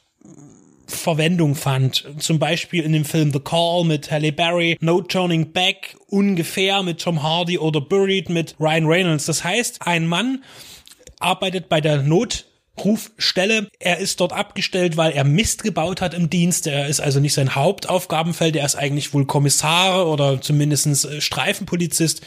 Verwendung fand. Zum Beispiel in dem Film The Call mit Halle Berry, No Turning Back ungefähr mit Tom Hardy oder Buried mit Ryan Reynolds. Das heißt, ein Mann arbeitet bei der Not Rufstelle. Er ist dort abgestellt, weil er Mist gebaut hat im Dienst. Er ist also nicht sein Hauptaufgabenfeld. Er ist eigentlich wohl Kommissar oder zumindest äh, Streifenpolizist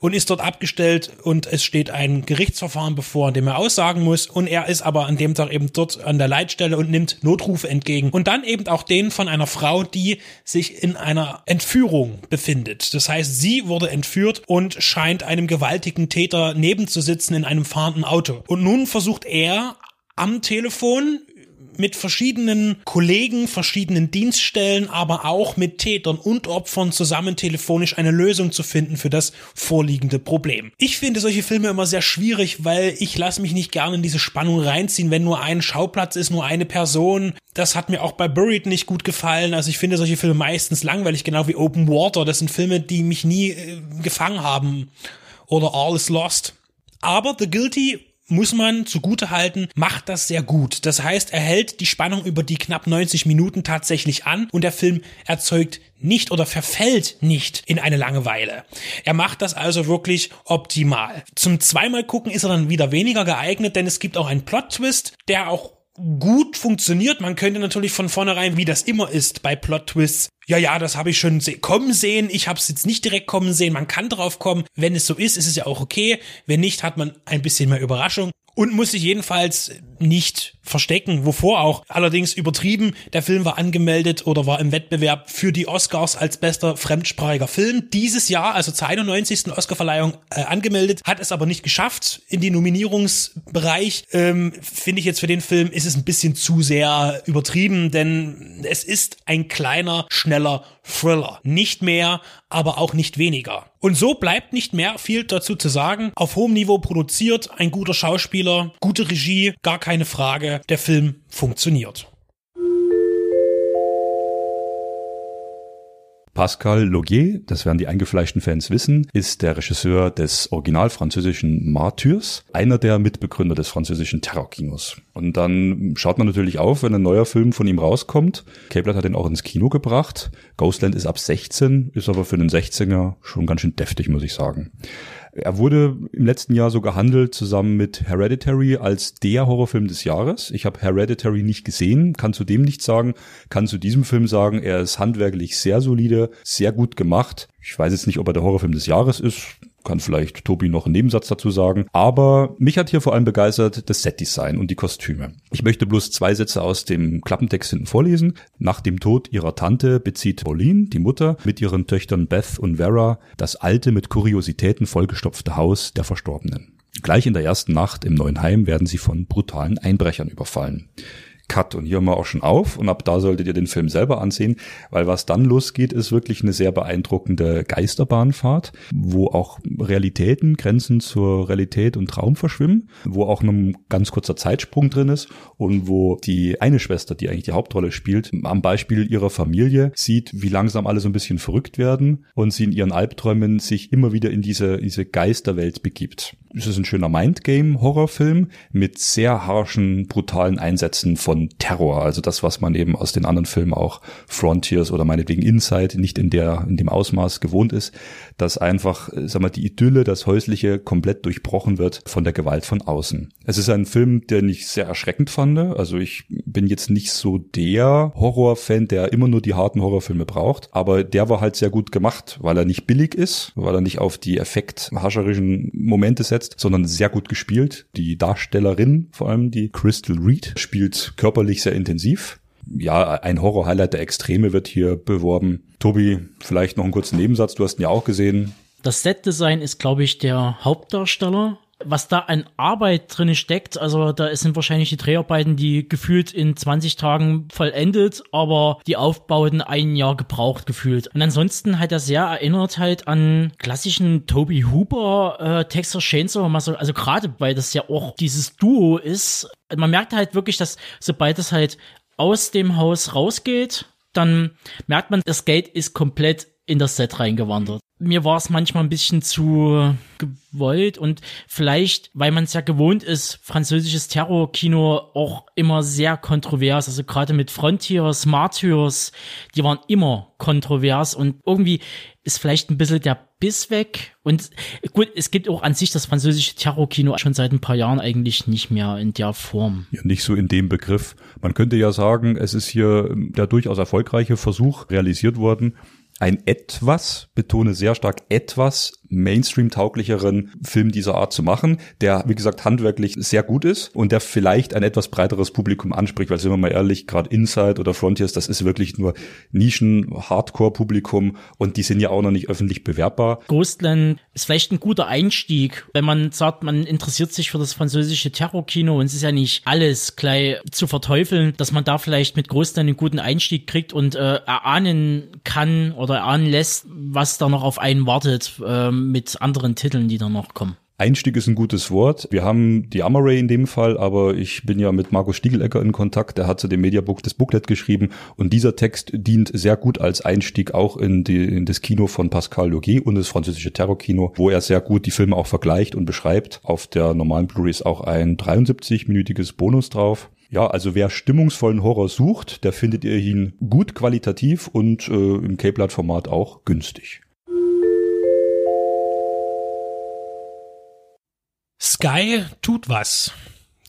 und ist dort abgestellt und es steht ein Gerichtsverfahren bevor, an dem er aussagen muss. Und er ist aber an dem Tag eben dort an der Leitstelle und nimmt Notrufe entgegen. Und dann eben auch den von einer Frau, die sich in einer Entführung befindet. Das heißt, sie wurde entführt und scheint einem gewaltigen Täter nebenzusitzen in einem fahrenden Auto. Und nun versucht er am Telefon mit verschiedenen Kollegen, verschiedenen Dienststellen, aber auch mit Tätern und Opfern zusammen telefonisch eine Lösung zu finden für das vorliegende Problem. Ich finde solche Filme immer sehr schwierig, weil ich lasse mich nicht gerne in diese Spannung reinziehen, wenn nur ein Schauplatz ist, nur eine Person. Das hat mir auch bei Buried nicht gut gefallen. Also ich finde solche Filme meistens langweilig, genau wie Open Water. Das sind Filme, die mich nie äh, gefangen haben. Oder All is Lost. Aber The Guilty muss man zugute halten, macht das sehr gut. Das heißt, er hält die Spannung über die knapp 90 Minuten tatsächlich an und der Film erzeugt nicht oder verfällt nicht in eine Langeweile. Er macht das also wirklich optimal. Zum zweimal gucken ist er dann wieder weniger geeignet, denn es gibt auch einen Plot-Twist, der auch gut funktioniert. Man könnte natürlich von vornherein, wie das immer ist bei Plot-Twists, ja, ja, das habe ich schon se kommen sehen. Ich habe es jetzt nicht direkt kommen sehen. Man kann drauf kommen. Wenn es so ist, ist es ja auch okay. Wenn nicht, hat man ein bisschen mehr Überraschung und muss sich jedenfalls nicht verstecken, wovor auch. Allerdings übertrieben, der Film war angemeldet oder war im Wettbewerb für die Oscars als bester fremdsprachiger Film. Dieses Jahr, also zur 91. Oscarverleihung, äh, angemeldet, hat es aber nicht geschafft in die Nominierungsbereich. Ähm, Finde ich jetzt für den Film ist es ein bisschen zu sehr übertrieben, denn es ist ein kleiner, schneller Thriller. Nicht mehr, aber auch nicht weniger. Und so bleibt nicht mehr viel dazu zu sagen. Auf hohem Niveau produziert, ein guter Schauspieler, gute Regie, gar keine Frage. Der Film funktioniert. Pascal Logier, das werden die eingefleischten Fans wissen, ist der Regisseur des original französischen Martyrs, einer der Mitbegründer des französischen Terrorkinos. Und dann schaut man natürlich auf, wenn ein neuer Film von ihm rauskommt. Cablet hat ihn auch ins Kino gebracht. Ghostland ist ab 16, ist aber für einen 16er schon ganz schön deftig, muss ich sagen. Er wurde im letzten Jahr so gehandelt zusammen mit Hereditary als der Horrorfilm des Jahres. Ich habe Hereditary nicht gesehen, kann zu dem nichts sagen, kann zu diesem Film sagen, er ist handwerklich sehr solide, sehr gut gemacht. Ich weiß jetzt nicht, ob er der Horrorfilm des Jahres ist kann vielleicht Tobi noch einen Nebensatz dazu sagen. Aber mich hat hier vor allem begeistert das Setdesign und die Kostüme. Ich möchte bloß zwei Sätze aus dem Klappentext hinten vorlesen. Nach dem Tod ihrer Tante bezieht Pauline, die Mutter, mit ihren Töchtern Beth und Vera das alte, mit Kuriositäten vollgestopfte Haus der Verstorbenen. Gleich in der ersten Nacht im neuen Heim werden sie von brutalen Einbrechern überfallen. Cut. Und hier haben wir auch schon auf und ab da solltet ihr den Film selber ansehen, weil was dann losgeht, ist wirklich eine sehr beeindruckende Geisterbahnfahrt, wo auch Realitäten, Grenzen zur Realität und Traum verschwimmen, wo auch ein ganz kurzer Zeitsprung drin ist und wo die eine Schwester, die eigentlich die Hauptrolle spielt, am Beispiel ihrer Familie sieht, wie langsam alle so ein bisschen verrückt werden und sie in ihren Albträumen sich immer wieder in diese, diese Geisterwelt begibt. Es ist ein schöner Mindgame-Horrorfilm mit sehr harschen, brutalen Einsätzen von Terror. Also das, was man eben aus den anderen Filmen auch Frontiers oder meinetwegen Inside nicht in der, in dem Ausmaß gewohnt ist, dass einfach, sag mal, die Idylle, das Häusliche komplett durchbrochen wird von der Gewalt von außen. Es ist ein Film, den ich sehr erschreckend fand. Also ich bin jetzt nicht so der Horrorfan, der immer nur die harten Horrorfilme braucht, aber der war halt sehr gut gemacht, weil er nicht billig ist, weil er nicht auf die effekthascherischen Momente setzt, sondern sehr gut gespielt. Die Darstellerin, vor allem die Crystal Reed, spielt körperlich sehr intensiv. Ja, ein Horror-Highlight der Extreme wird hier beworben. Tobi, vielleicht noch einen kurzen Nebensatz. Du hast ihn ja auch gesehen. Das Setdesign ist, glaube ich, der Hauptdarsteller was da an Arbeit drin steckt, also da sind wahrscheinlich die Dreharbeiten, die gefühlt in 20 Tagen vollendet, aber die Aufbauten ein Jahr gebraucht gefühlt. Und ansonsten hat er sehr erinnert halt an klassischen Toby Hooper, äh, Texas Chainsaw Massacre, also gerade weil das ja auch dieses Duo ist. Man merkt halt wirklich, dass sobald es halt aus dem Haus rausgeht, dann merkt man, das Geld ist komplett in das Set reingewandert mir war es manchmal ein bisschen zu gewollt und vielleicht, weil man es ja gewohnt ist, französisches Terrorkino auch immer sehr kontrovers, also gerade mit Frontiers, Martyrs, die waren immer kontrovers und irgendwie ist vielleicht ein bisschen der Biss weg und gut, es gibt auch an sich das französische Terrorkino schon seit ein paar Jahren eigentlich nicht mehr in der Form. Ja, nicht so in dem Begriff. Man könnte ja sagen, es ist hier der durchaus erfolgreiche Versuch realisiert worden, ein etwas, betone sehr stark etwas Mainstream-tauglicheren Film dieser Art zu machen, der, wie gesagt, handwerklich sehr gut ist und der vielleicht ein etwas breiteres Publikum anspricht, weil sind wir mal ehrlich, gerade Inside oder Frontiers, das ist wirklich nur Nischen-Hardcore-Publikum und die sind ja auch noch nicht öffentlich bewerbbar. Ghostland ist vielleicht ein guter Einstieg, wenn man sagt, man interessiert sich für das französische Terrorkino und es ist ja nicht alles gleich zu verteufeln, dass man da vielleicht mit Ghostland einen guten Einstieg kriegt und äh, erahnen kann oder erahnen lässt, was da noch auf einen wartet. Ähm, mit anderen Titeln, die da noch kommen. Einstieg ist ein gutes Wort. Wir haben die Amaray in dem Fall, aber ich bin ja mit Markus Stiegelecker in Kontakt. Der hat zu dem Mediabook das Booklet geschrieben und dieser Text dient sehr gut als Einstieg auch in, die, in das Kino von Pascal Logier und das französische Terrorkino, wo er sehr gut die Filme auch vergleicht und beschreibt. Auf der normalen Blu-ray ist auch ein 73-minütiges Bonus drauf. Ja, also wer stimmungsvollen Horror sucht, der findet ihr ihn gut qualitativ und äh, im K-Blatt-Format auch günstig. Sky tut was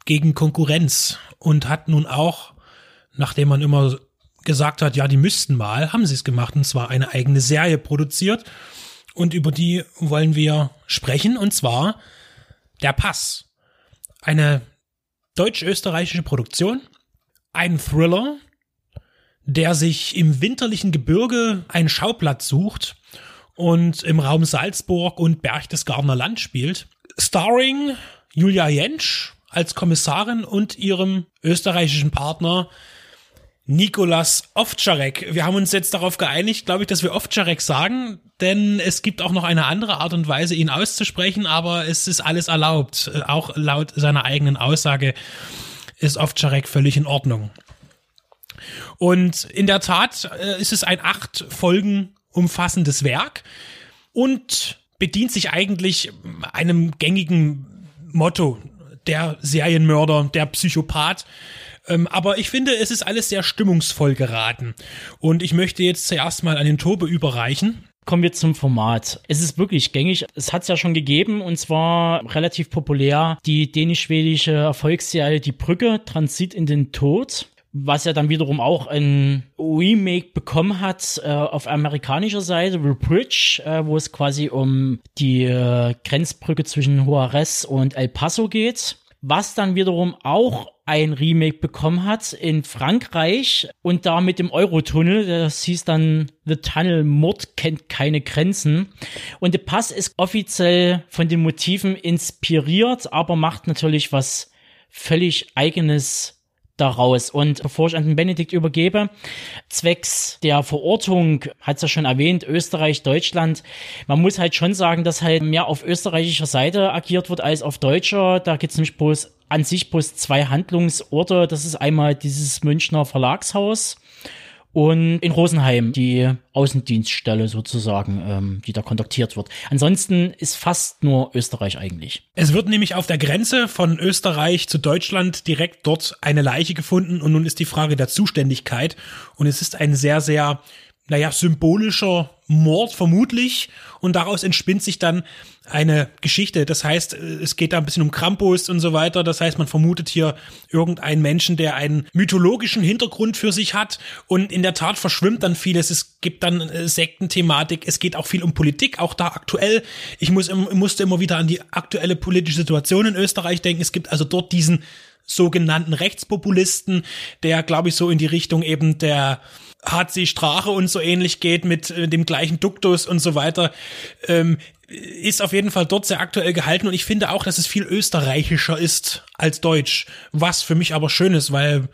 gegen Konkurrenz und hat nun auch, nachdem man immer gesagt hat, ja, die müssten mal, haben sie es gemacht und zwar eine eigene Serie produziert und über die wollen wir sprechen und zwar Der Pass. Eine deutsch-österreichische Produktion, ein Thriller, der sich im winterlichen Gebirge einen Schauplatz sucht und im Raum Salzburg und Berchtesgadener Land spielt starring Julia Jentsch als Kommissarin und ihrem österreichischen Partner Nikolas Ovtcharek. Wir haben uns jetzt darauf geeinigt, glaube ich, dass wir Ovtcharek sagen, denn es gibt auch noch eine andere Art und Weise, ihn auszusprechen, aber es ist alles erlaubt. Äh, Auch laut seiner eigenen Aussage ist Ovtcharek völlig in Ordnung. Und in der Tat äh, ist es ein acht Folgen umfassendes Werk und bedient sich eigentlich einem gängigen Motto. Der Serienmörder, der Psychopath. Ähm, aber ich finde, es ist alles sehr stimmungsvoll geraten. Und ich möchte jetzt zuerst mal an den Tobe überreichen. Kommen wir zum Format. Es ist wirklich gängig. Es hat es ja schon gegeben und zwar relativ populär die dänisch-schwedische Erfolgsserie Die Brücke, Transit in den Tod. Was ja dann wiederum auch ein Remake bekommen hat äh, auf amerikanischer Seite, The Bridge, äh, wo es quasi um die äh, Grenzbrücke zwischen Juarez und El Paso geht. Was dann wiederum auch ein Remake bekommen hat in Frankreich und da mit dem Eurotunnel, das hieß dann The Tunnel Mord kennt keine Grenzen. Und der Pass ist offiziell von den Motiven inspiriert, aber macht natürlich was völlig eigenes daraus. Und bevor ich an den Benedikt übergebe, zwecks der Verortung, hat es ja schon erwähnt, Österreich, Deutschland, man muss halt schon sagen, dass halt mehr auf österreichischer Seite agiert wird als auf deutscher. Da gibt es nämlich bloß an sich bloß zwei Handlungsorte. Das ist einmal dieses Münchner Verlagshaus und in Rosenheim die Außendienststelle sozusagen, ähm, die da kontaktiert wird. Ansonsten ist fast nur Österreich eigentlich. Es wird nämlich auf der Grenze von Österreich zu Deutschland direkt dort eine Leiche gefunden und nun ist die Frage der Zuständigkeit und es ist ein sehr, sehr, naja, symbolischer Mord vermutlich und daraus entspinnt sich dann eine Geschichte. Das heißt, es geht da ein bisschen um Krampus und so weiter. Das heißt, man vermutet hier irgendeinen Menschen, der einen mythologischen Hintergrund für sich hat und in der Tat verschwimmt dann vieles. Es gibt dann äh, Sektenthematik. Es geht auch viel um Politik, auch da aktuell. Ich muss, musste immer wieder an die aktuelle politische Situation in Österreich denken. Es gibt also dort diesen sogenannten Rechtspopulisten, der, glaube ich, so in die Richtung eben der HC Strache und so ähnlich geht mit äh, dem gleichen Duktus und so weiter, ähm, ist auf jeden Fall dort sehr aktuell gehalten und ich finde auch, dass es viel österreichischer ist als deutsch, was für mich aber schön ist, weil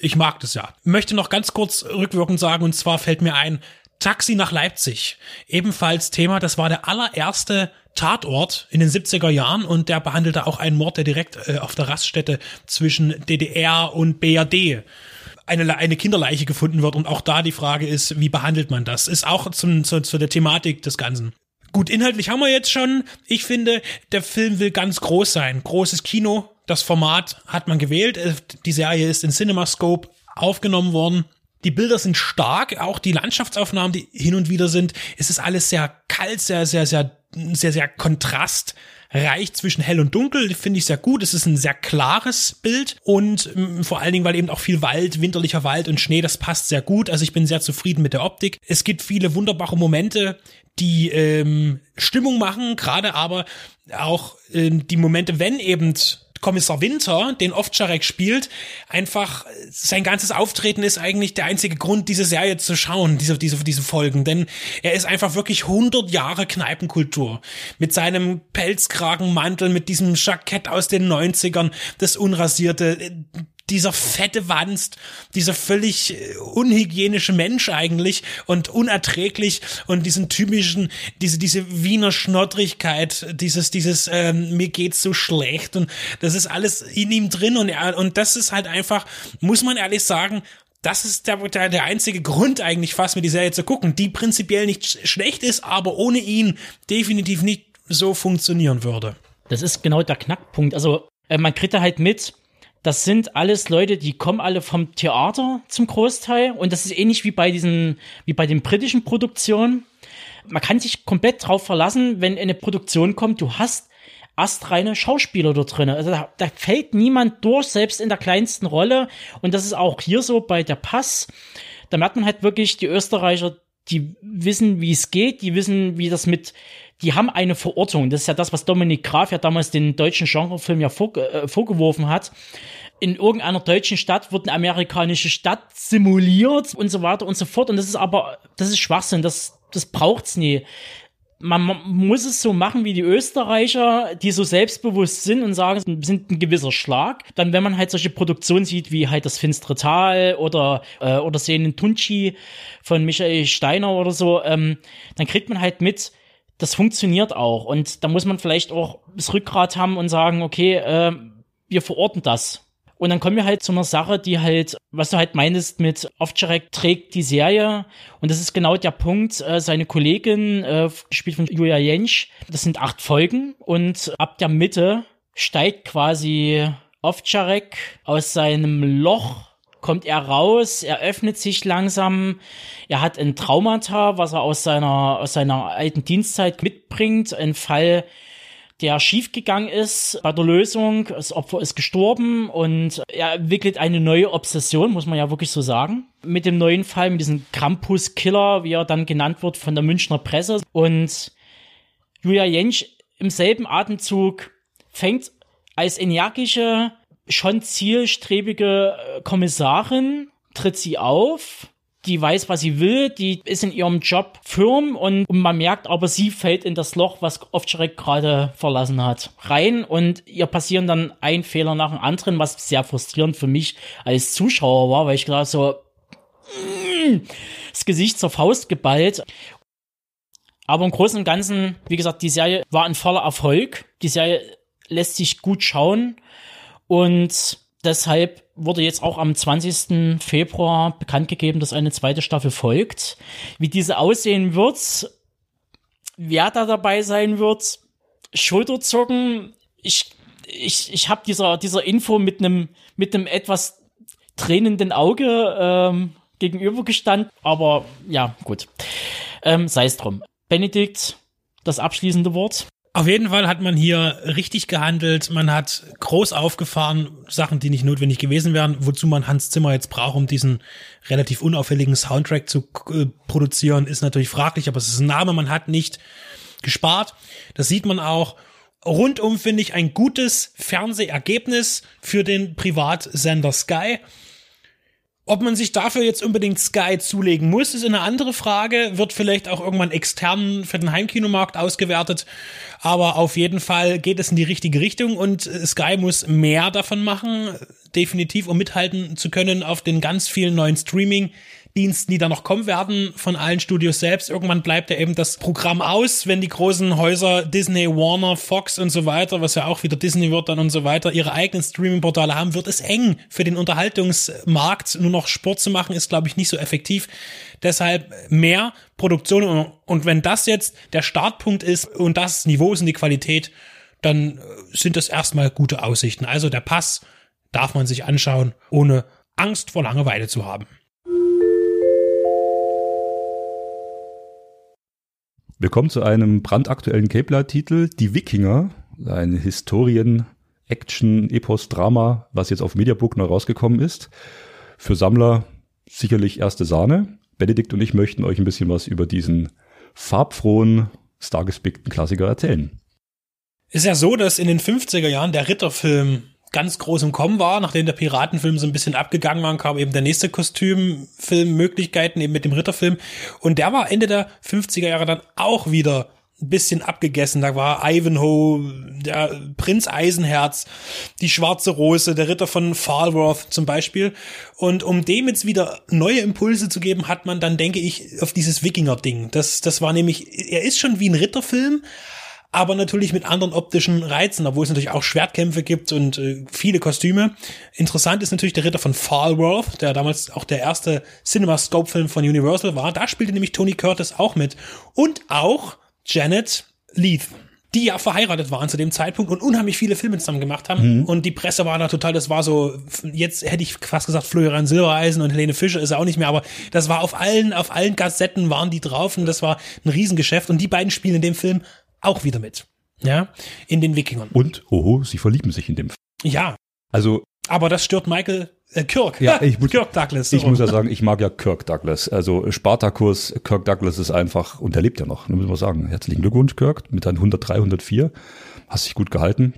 ich mag das ja. Möchte noch ganz kurz rückwirkend sagen und zwar fällt mir ein, Taxi nach Leipzig. Ebenfalls Thema, das war der allererste Tatort in den 70er Jahren und der behandelte auch einen Mord, der direkt äh, auf der Raststätte zwischen DDR und BRD eine, eine Kinderleiche gefunden wird und auch da die Frage ist, wie behandelt man das? Ist auch zum, zu, zu der Thematik des Ganzen. Gut, inhaltlich haben wir jetzt schon. Ich finde, der Film will ganz groß sein. Großes Kino. Das Format hat man gewählt. Äh, Die Serie ist in CinemaScope aufgenommen worden. Die Bilder sind stark, auch die Landschaftsaufnahmen, die hin und wieder sind. Es ist alles sehr kalt, sehr, sehr, sehr, sehr, sehr kontrastreich zwischen hell und dunkel. Finde ich sehr gut. Es ist ein sehr klares Bild und ähm, vor allen Dingen, weil eben auch viel Wald, winterlicher Wald und Schnee, das passt sehr gut. Also ich bin sehr zufrieden mit der Optik. Es gibt viele wunderbare Momente, die ähm, Stimmung machen, gerade aber auch ähm, die Momente, wenn eben Kommissar Winter, den Ovtcharek spielt, einfach äh, sein ganzes Auftreten ist eigentlich der einzige Grund, diese Serie zu schauen, diese, diese, diese Folgen. Denn er ist einfach wirklich 100 Jahre Kneipenkultur. Mit seinem Pelzkragenmantel, mit diesem Jackett aus den 90ern, das unrasierte, äh, dieser fette Wanst, dieser völlig äh, unhygienische Mensch eigentlich und unerträglich und diesen typischen, diese, diese Wiener Schnottrigkeit, dieses, dieses, ähm, mir geht's so schlecht und das ist alles in ihm drin und er, und das ist halt einfach, muss man ehrlich sagen, das ist der, der, der einzige Grund eigentlich fast, mir die Serie zu gucken, die prinzipiell nicht sch- schlecht ist, aber ohne ihn definitiv nicht so funktionieren würde. Das ist genau der Knackpunkt. Also äh, man kriegt da halt mit, das sind alles Leute, die kommen alle vom Theater zum Großteil und das ist ähnlich wie bei diesen, wie bei den britischen Produktionen. Man kann sich komplett drauf verlassen, wenn eine Produktion kommt, du hast astreine Schauspieler dort drin. Also da, da fällt niemand durch, selbst in der kleinsten Rolle. Und das ist auch hier so bei der Pass. Da merkt man halt wirklich, die Österreicher, die wissen, wie es geht, die wissen, wie das mit, die haben eine Verortung. Das ist ja das, was Dominik Graf ja damals den deutschen Genrefilm ja vor, äh, vorgeworfen hat. In irgendeiner deutschen Stadt wird eine amerikanische Stadt simuliert und so weiter und so fort. Und das ist aber, das ist Schwachsinn, das, das braucht's nie man muss es so machen wie die Österreicher, die so selbstbewusst sind und sagen, wir sind ein gewisser Schlag. Dann, wenn man halt solche Produktionen sieht, wie halt das Finstere Tal oder, äh, oder Sehen Tunchi von Michael Steiner oder so, ähm, dann kriegt man halt mit, das funktioniert auch. Und da muss man vielleicht auch das Rückgrat haben und sagen, okay, äh, wir verorten das. Und dann kommen wir halt zu einer Sache, die halt, was du halt meinst mit Ovtcharek trägt die Serie. Und das ist genau der Punkt. Äh, seine Kollegin, äh, gespielt von Julia Jentsch, das sind acht Folgen. Und ab der Mitte steigt quasi Ovtcharek aus seinem Loch kommt er raus, er öffnet sich langsam, er hat ein Traumata, was er aus seiner, aus seiner alten Dienstzeit mitbringt, ein Fall, der schiefgegangen ist bei der Lösung. Das Opfer ist gestorben und er entwickelt eine neue Obsession, muss man ja wirklich so sagen. Mit dem neuen Fall, mit diesem Krampus-Killer, wie er dann genannt wird von der Münchner Presse. Und Julia Jentsch im selben Atemzug fängt als energische, schon zielstrebige äh, Kommissarin, tritt sie auf, die weiß, was sie will, die ist in ihrem Job firm und, man merkt aber, sie fällt in das Loch, was Ovtcharek gerade verlassen hat, rein und ihr passieren dann ein Fehler nach dem anderen, was sehr frustrierend für mich als Zuschauer war, weil ich gerade so mm, das Gesicht zur Faust geballt. Aber im Großen und Ganzen, wie gesagt, die Serie war ein voller Erfolg. Die Serie lässt sich gut schauen und deshalb wurde jetzt auch am 20. Februar bekannt gegeben, dass eine zweite Staffel folgt. Wie diese aussehen wird, wer da dabei sein wird, Schulterzucken. Ich, ich, ich habe dieser, dieser Info mit einem mit einem etwas tränenden Auge ähm, gegenübergestanden. Aber ja, gut. Ähm, Sei es drum. Benedikt, das abschließende Wort. Auf jeden Fall hat man hier richtig gehandelt. Man hat groß aufgefahren, Sachen, die nicht notwendig gewesen wären, wozu man Hans Zimmer jetzt braucht, um diesen relativ unauffälligen Soundtrack zu äh, produzieren, ist natürlich fraglich, aber es ist ein Name, man hat nicht gespart. Das sieht man auch. Rundum finde ich ein gutes Fernsehergebnis für den Privatsender Sky. Ob man sich dafür jetzt unbedingt Sky zulegen muss, ist eine andere Frage. Wird vielleicht auch irgendwann extern für den Heimkinomarkt ausgewertet. Aber auf jeden Fall geht es in die richtige Richtung und Sky muss mehr davon machen, definitiv, um mithalten zu können auf den ganz vielen neuen Streaming Diensten, die da noch kommen werden von allen Studios selbst. Irgendwann bleibt ja eben das Programm aus, wenn die großen Häuser Disney, Warner, Fox und so weiter, was ja auch wieder Disney wird dann und so weiter, ihre eigenen Streaming-Portale haben, wird es eng für den Unterhaltungsmarkt. Nur noch Sport zu machen, ist, glaube ich, nicht so effektiv. Deshalb mehr Produktion und wenn das jetzt der Startpunkt ist und das Niveau ist und die Qualität, dann sind das erstmal gute Aussichten. Also der Pass darf man sich anschauen, ohne Angst vor Langeweile zu haben. Wir kommen zu einem brandaktuellen Cape Light-Titel, Die Wikinger, ein Historien, Action, Epos, Drama, was jetzt auf Mediabook neu rausgekommen ist. Für Sammler sicherlich erste Sahne. Benedikt und ich möchten euch ein bisschen was über diesen farbfrohen, stargespickten Klassiker erzählen. Ist ja so, dass in den 50er Jahren der Ritterfilm ganz groß im Kommen war, nachdem der Piratenfilm so ein bisschen abgegangen war, kam eben der nächste Kostümfilm Möglichkeiten eben mit dem Ritterfilm und der war Ende der 50er Jahre dann auch wieder ein bisschen abgegessen. Da war Ivanhoe, der Prinz Eisenherz, die Schwarze Rose, der Ritter von Falworth zum Beispiel. Und um dem jetzt wieder neue Impulse zu geben, hat man dann, denke ich, auf dieses Wikinger-Ding. Das, das war nämlich, er ist schon wie ein Ritterfilm, aber natürlich mit anderen optischen Reizen, obwohl es natürlich auch Schwertkämpfe gibt und äh, viele Kostüme. Interessant ist natürlich der Ritter von Falworth, der damals auch der erste CinemaScope-Film von Universal war. Da spielte nämlich Tony Curtis auch mit. Und auch Janet Leith die ja verheiratet waren zu dem Zeitpunkt und unheimlich viele Filme zusammen gemacht haben. Mhm. Und die Presse war da total, das war so, jetzt hätte ich fast gesagt, Florian Silbereisen und Helene Fischer ist er auch nicht mehr, aber das war auf allen, auf allen Kassetten waren die drauf und das war ein Riesengeschäft. Und die beiden spielen in dem Film auch wieder mit. Ja, in den Wikingern. Und, oho, sie verlieben sich in dem. Ja. Also. Aber das stört Michael äh, Kirk. Ja, ich muss, Kirk Douglas. So. Ich muss ja sagen, ich mag ja Kirk Douglas. Also Spartacus, Kirk Douglas ist einfach, und der lebt ja noch, muss man sagen. Herzlichen Glückwunsch, Kirk, mit deinen 103, 104. Hast dich gut gehalten.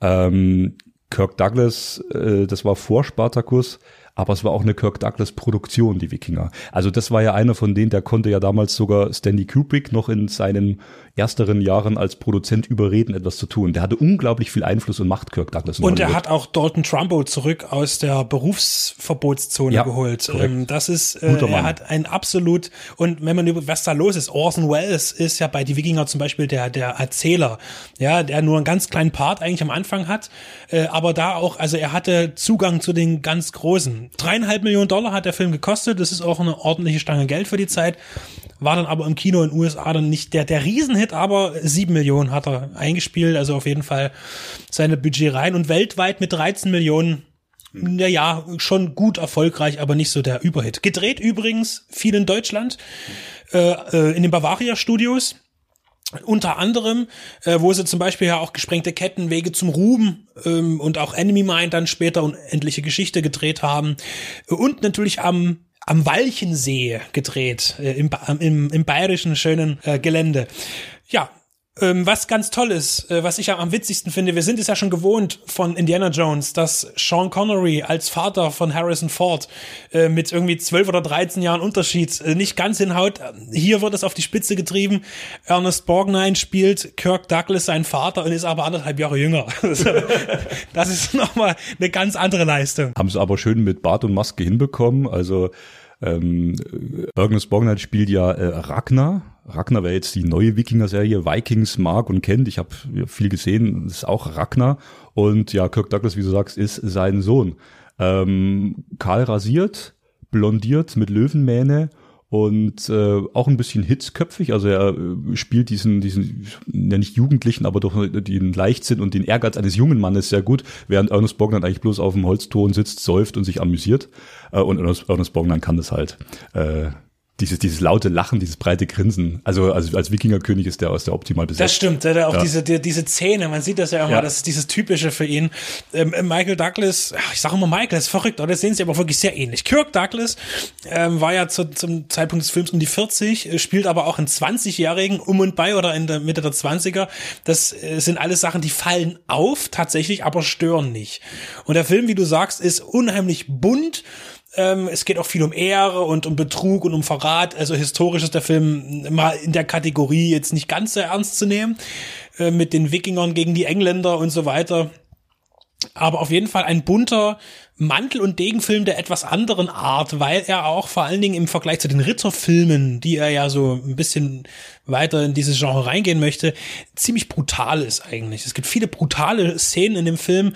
Ähm, Kirk Douglas, äh, das war vor Spartacus, aber es war auch eine Kirk Douglas Produktion, die Wikinger. Also das war ja einer von denen, der konnte ja damals sogar Stanley Kubrick noch in seinen ersteren Jahren als Produzent überreden, etwas zu tun. Der hatte unglaublich viel Einfluss und Macht, Kirk Douglas. Und er hat auch Dalton Trumbo zurück aus der Berufsverbotszone Ja, geholt. korrekt. Ähm, das ist, äh, er hat ein absolut, und wenn man über, was da los ist, Orson Welles ist ja bei Die Wikinger zum Beispiel der, der Erzähler, ja, der nur einen ganz kleinen Part eigentlich am Anfang hat, äh, aber da auch, also er hatte Zugang zu den ganz Großen. Dreieinhalb Millionen Dollar hat der Film gekostet, das ist auch eine ordentliche Stange Geld für die Zeit, war dann aber im Kino in den USA dann nicht der, der Riesenhit, aber sieben Millionen hat er eingespielt, also auf jeden Fall seine Budget rein und weltweit mit 13 Millionen ja, ja, schon gut erfolgreich, aber nicht so der Überhit. Gedreht übrigens viel in Deutschland, äh, äh, in den Bavaria Studios. Unter anderem, äh, wo sie zum Beispiel ja auch gesprengte Ketten, Wege zum Ruhm ähm, und auch Enemy Mind dann später unendliche Geschichte gedreht haben. Und natürlich am am Walchensee gedreht, äh, im, im, im bayerischen schönen äh, Gelände. Ja, ähm, was ganz toll ist, äh, was ich am, am witzigsten finde, wir sind es ja schon gewohnt von Indiana Jones, dass Sean Connery als Vater von Harrison Ford äh, mit irgendwie 12 oder 13 Jahren Unterschied äh, nicht ganz hinhaut. Hier wird es auf die Spitze getrieben. Ernest Borgnine spielt Kirk Douglas sein Vater und ist aber anderthalb Jahre jünger. das ist nochmal eine ganz andere Leistung. Haben sie aber schön mit Bart und Maske hinbekommen. Also ähm, Ernest Borgnine spielt ja äh, Ragnar. Ragnar wäre jetzt die neue Wikinger-Serie. Vikings mag und kennt. Ich habe viel gesehen. Das ist auch Ragnar. Und ja, Kirk Douglas, wie du sagst, ist sein Sohn. Ähm, kahl rasiert, blondiert mit Löwenmähne und äh, auch ein bisschen hitzköpfig. Also er äh, spielt diesen, diesen, ja nicht Jugendlichen, aber doch den Leichtsinn und den Ehrgeiz eines jungen Mannes sehr gut, während Ernest Borgnine eigentlich bloß auf dem Holzton sitzt, säuft und sich amüsiert. Äh, und Ernest, Ernest Borgnine kann das halt. Äh, dieses, dieses laute Lachen, dieses breite Grinsen. Also, also als Wikingerkönig ist der aus der optimal besetzt. Das stimmt, der, der auch Ja. diese, die, diese Zähne, man sieht das ja immer, Ja. das ist dieses Typische für ihn. Ähm, äh, Michael Douglas, ich sage immer Michael, ist verrückt, aber das sehen sie aber wirklich sehr ähnlich. Kirk Douglas ähm, war ja zu, zum Zeitpunkt des Films um die 40, äh, spielt aber auch einen 20-Jährigen um und bei oder in der Mitte der 20er. Das äh, sind alles Sachen, die fallen auf tatsächlich, aber stören nicht. Und der Film, wie du sagst, ist unheimlich bunt. Ähm, es geht auch viel um Ehre und um Betrug und um Verrat. Also historisch ist der Film mal in der Kategorie jetzt nicht ganz so ernst zu nehmen. Äh, mit den Wikingern gegen die Engländer und so weiter. Aber auf jeden Fall ein bunter Mantel- und Degenfilm der etwas anderen Art, weil er auch vor allen Dingen im Vergleich zu den Ritterfilmen, die er ja so ein bisschen weiter in dieses Genre reingehen möchte, ziemlich brutal ist eigentlich. Es gibt viele brutale Szenen in dem Film,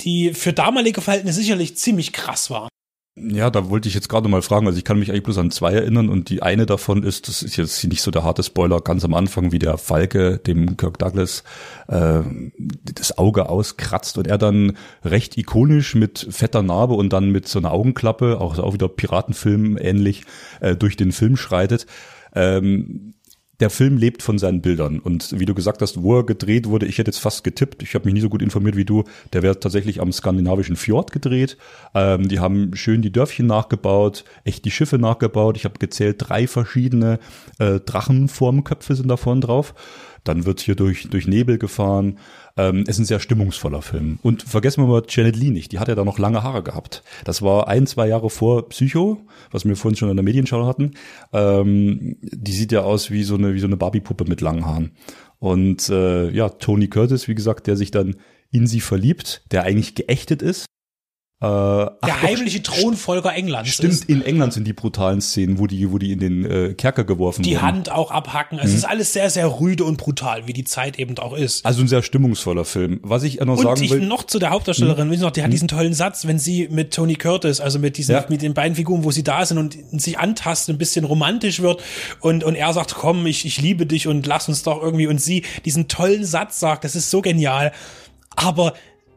die für damalige Verhältnisse sicherlich ziemlich krass waren. Ja, da wollte ich jetzt gerade mal fragen. Also ich kann mich eigentlich bloß an zwei erinnern und die eine davon ist, das ist jetzt nicht so der harte Spoiler, ganz am Anfang, wie der Falke dem Kirk Douglas äh, das Auge auskratzt und er dann recht ikonisch mit fetter Narbe und dann mit so einer Augenklappe, auch, auch wieder Piratenfilm ähnlich, äh, durch den Film schreitet. Ähm, der Film lebt von seinen Bildern. Und wie du gesagt hast, wo er gedreht wurde, ich hätte jetzt fast getippt. Ich habe mich nie so gut informiert wie du. Der wird tatsächlich am skandinavischen Fjord gedreht. Ähm, die haben schön die Dörfchen nachgebaut, echt die Schiffe nachgebaut. Ich habe gezählt, drei verschiedene äh, Drachenformköpfe sind da vorne drauf. Dann wird hier durch, durch Nebel gefahren. Ähm, ist ein sehr stimmungsvoller Film. Und vergessen wir mal Janet Lee nicht. Die hat ja da noch lange Haare gehabt. Das war ein, zwei Jahre vor Psycho, was wir vorhin schon in der Medienschau hatten. Ähm, die sieht ja aus wie so eine, wie so eine Barbie-Puppe mit langen Haaren. Und äh, ja, Tony Curtis, wie gesagt, der sich dann in sie verliebt, der eigentlich geächtet ist. Äh, ach Der doch, heimliche Thronfolger Englands. Stimmt, ist in England sind die brutalen Szenen, wo die, wo die in den äh, Kerker geworfen die wurden. Hand auch abhacken. Es ist alles sehr, sehr rüde und brutal, wie die Zeit eben auch ist. Also ein sehr stimmungsvoller Film. Was ich noch Und sagen ich will, noch zu der Hauptdarstellerin, Sie noch, die hat diesen tollen Satz, wenn sie mit Tony Curtis, also mit diesen, Ja. mit den beiden Figuren, wo sie da sind und sich antasten, ein bisschen romantisch wird und, und er sagt, komm, ich, ich liebe dich und lass uns doch irgendwie und sie diesen tollen Satz sagt, das ist so genial, aber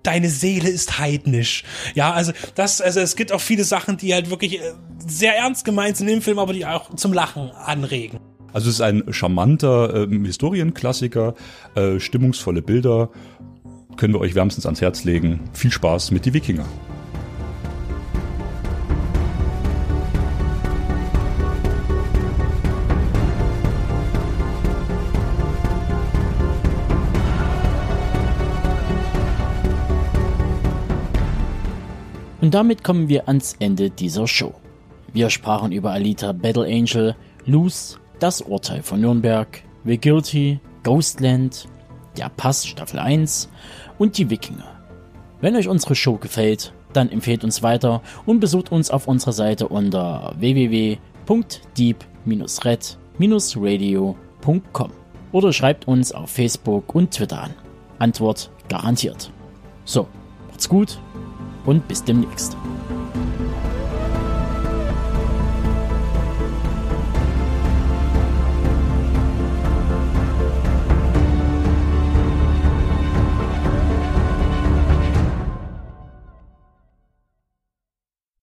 deine Seele ist heidnisch. Ja, also das, also es gibt auch viele Sachen, die halt wirklich äh, sehr ernst gemeint sind im Film, aber die auch zum Lachen anregen. Also es ist ein charmanter ähm, Historienklassiker, äh, stimmungsvolle Bilder, können wir euch wärmstens ans Herz legen. Viel Spaß mit die Wikinger. Und damit kommen wir ans Ende dieser Show. Wir sprachen über Alita Battle Angel, Loose, das Urteil von Nürnberg, The Guilty, Ghostland, Der Pass Staffel 1 und die Wikinger. Wenn euch unsere Show gefällt, dann empfehlt uns weiter und besucht uns auf unserer Seite unter www.deep-red-radio.com oder schreibt uns auf Facebook und Twitter an. Antwort garantiert. So, macht's gut und bis demnächst.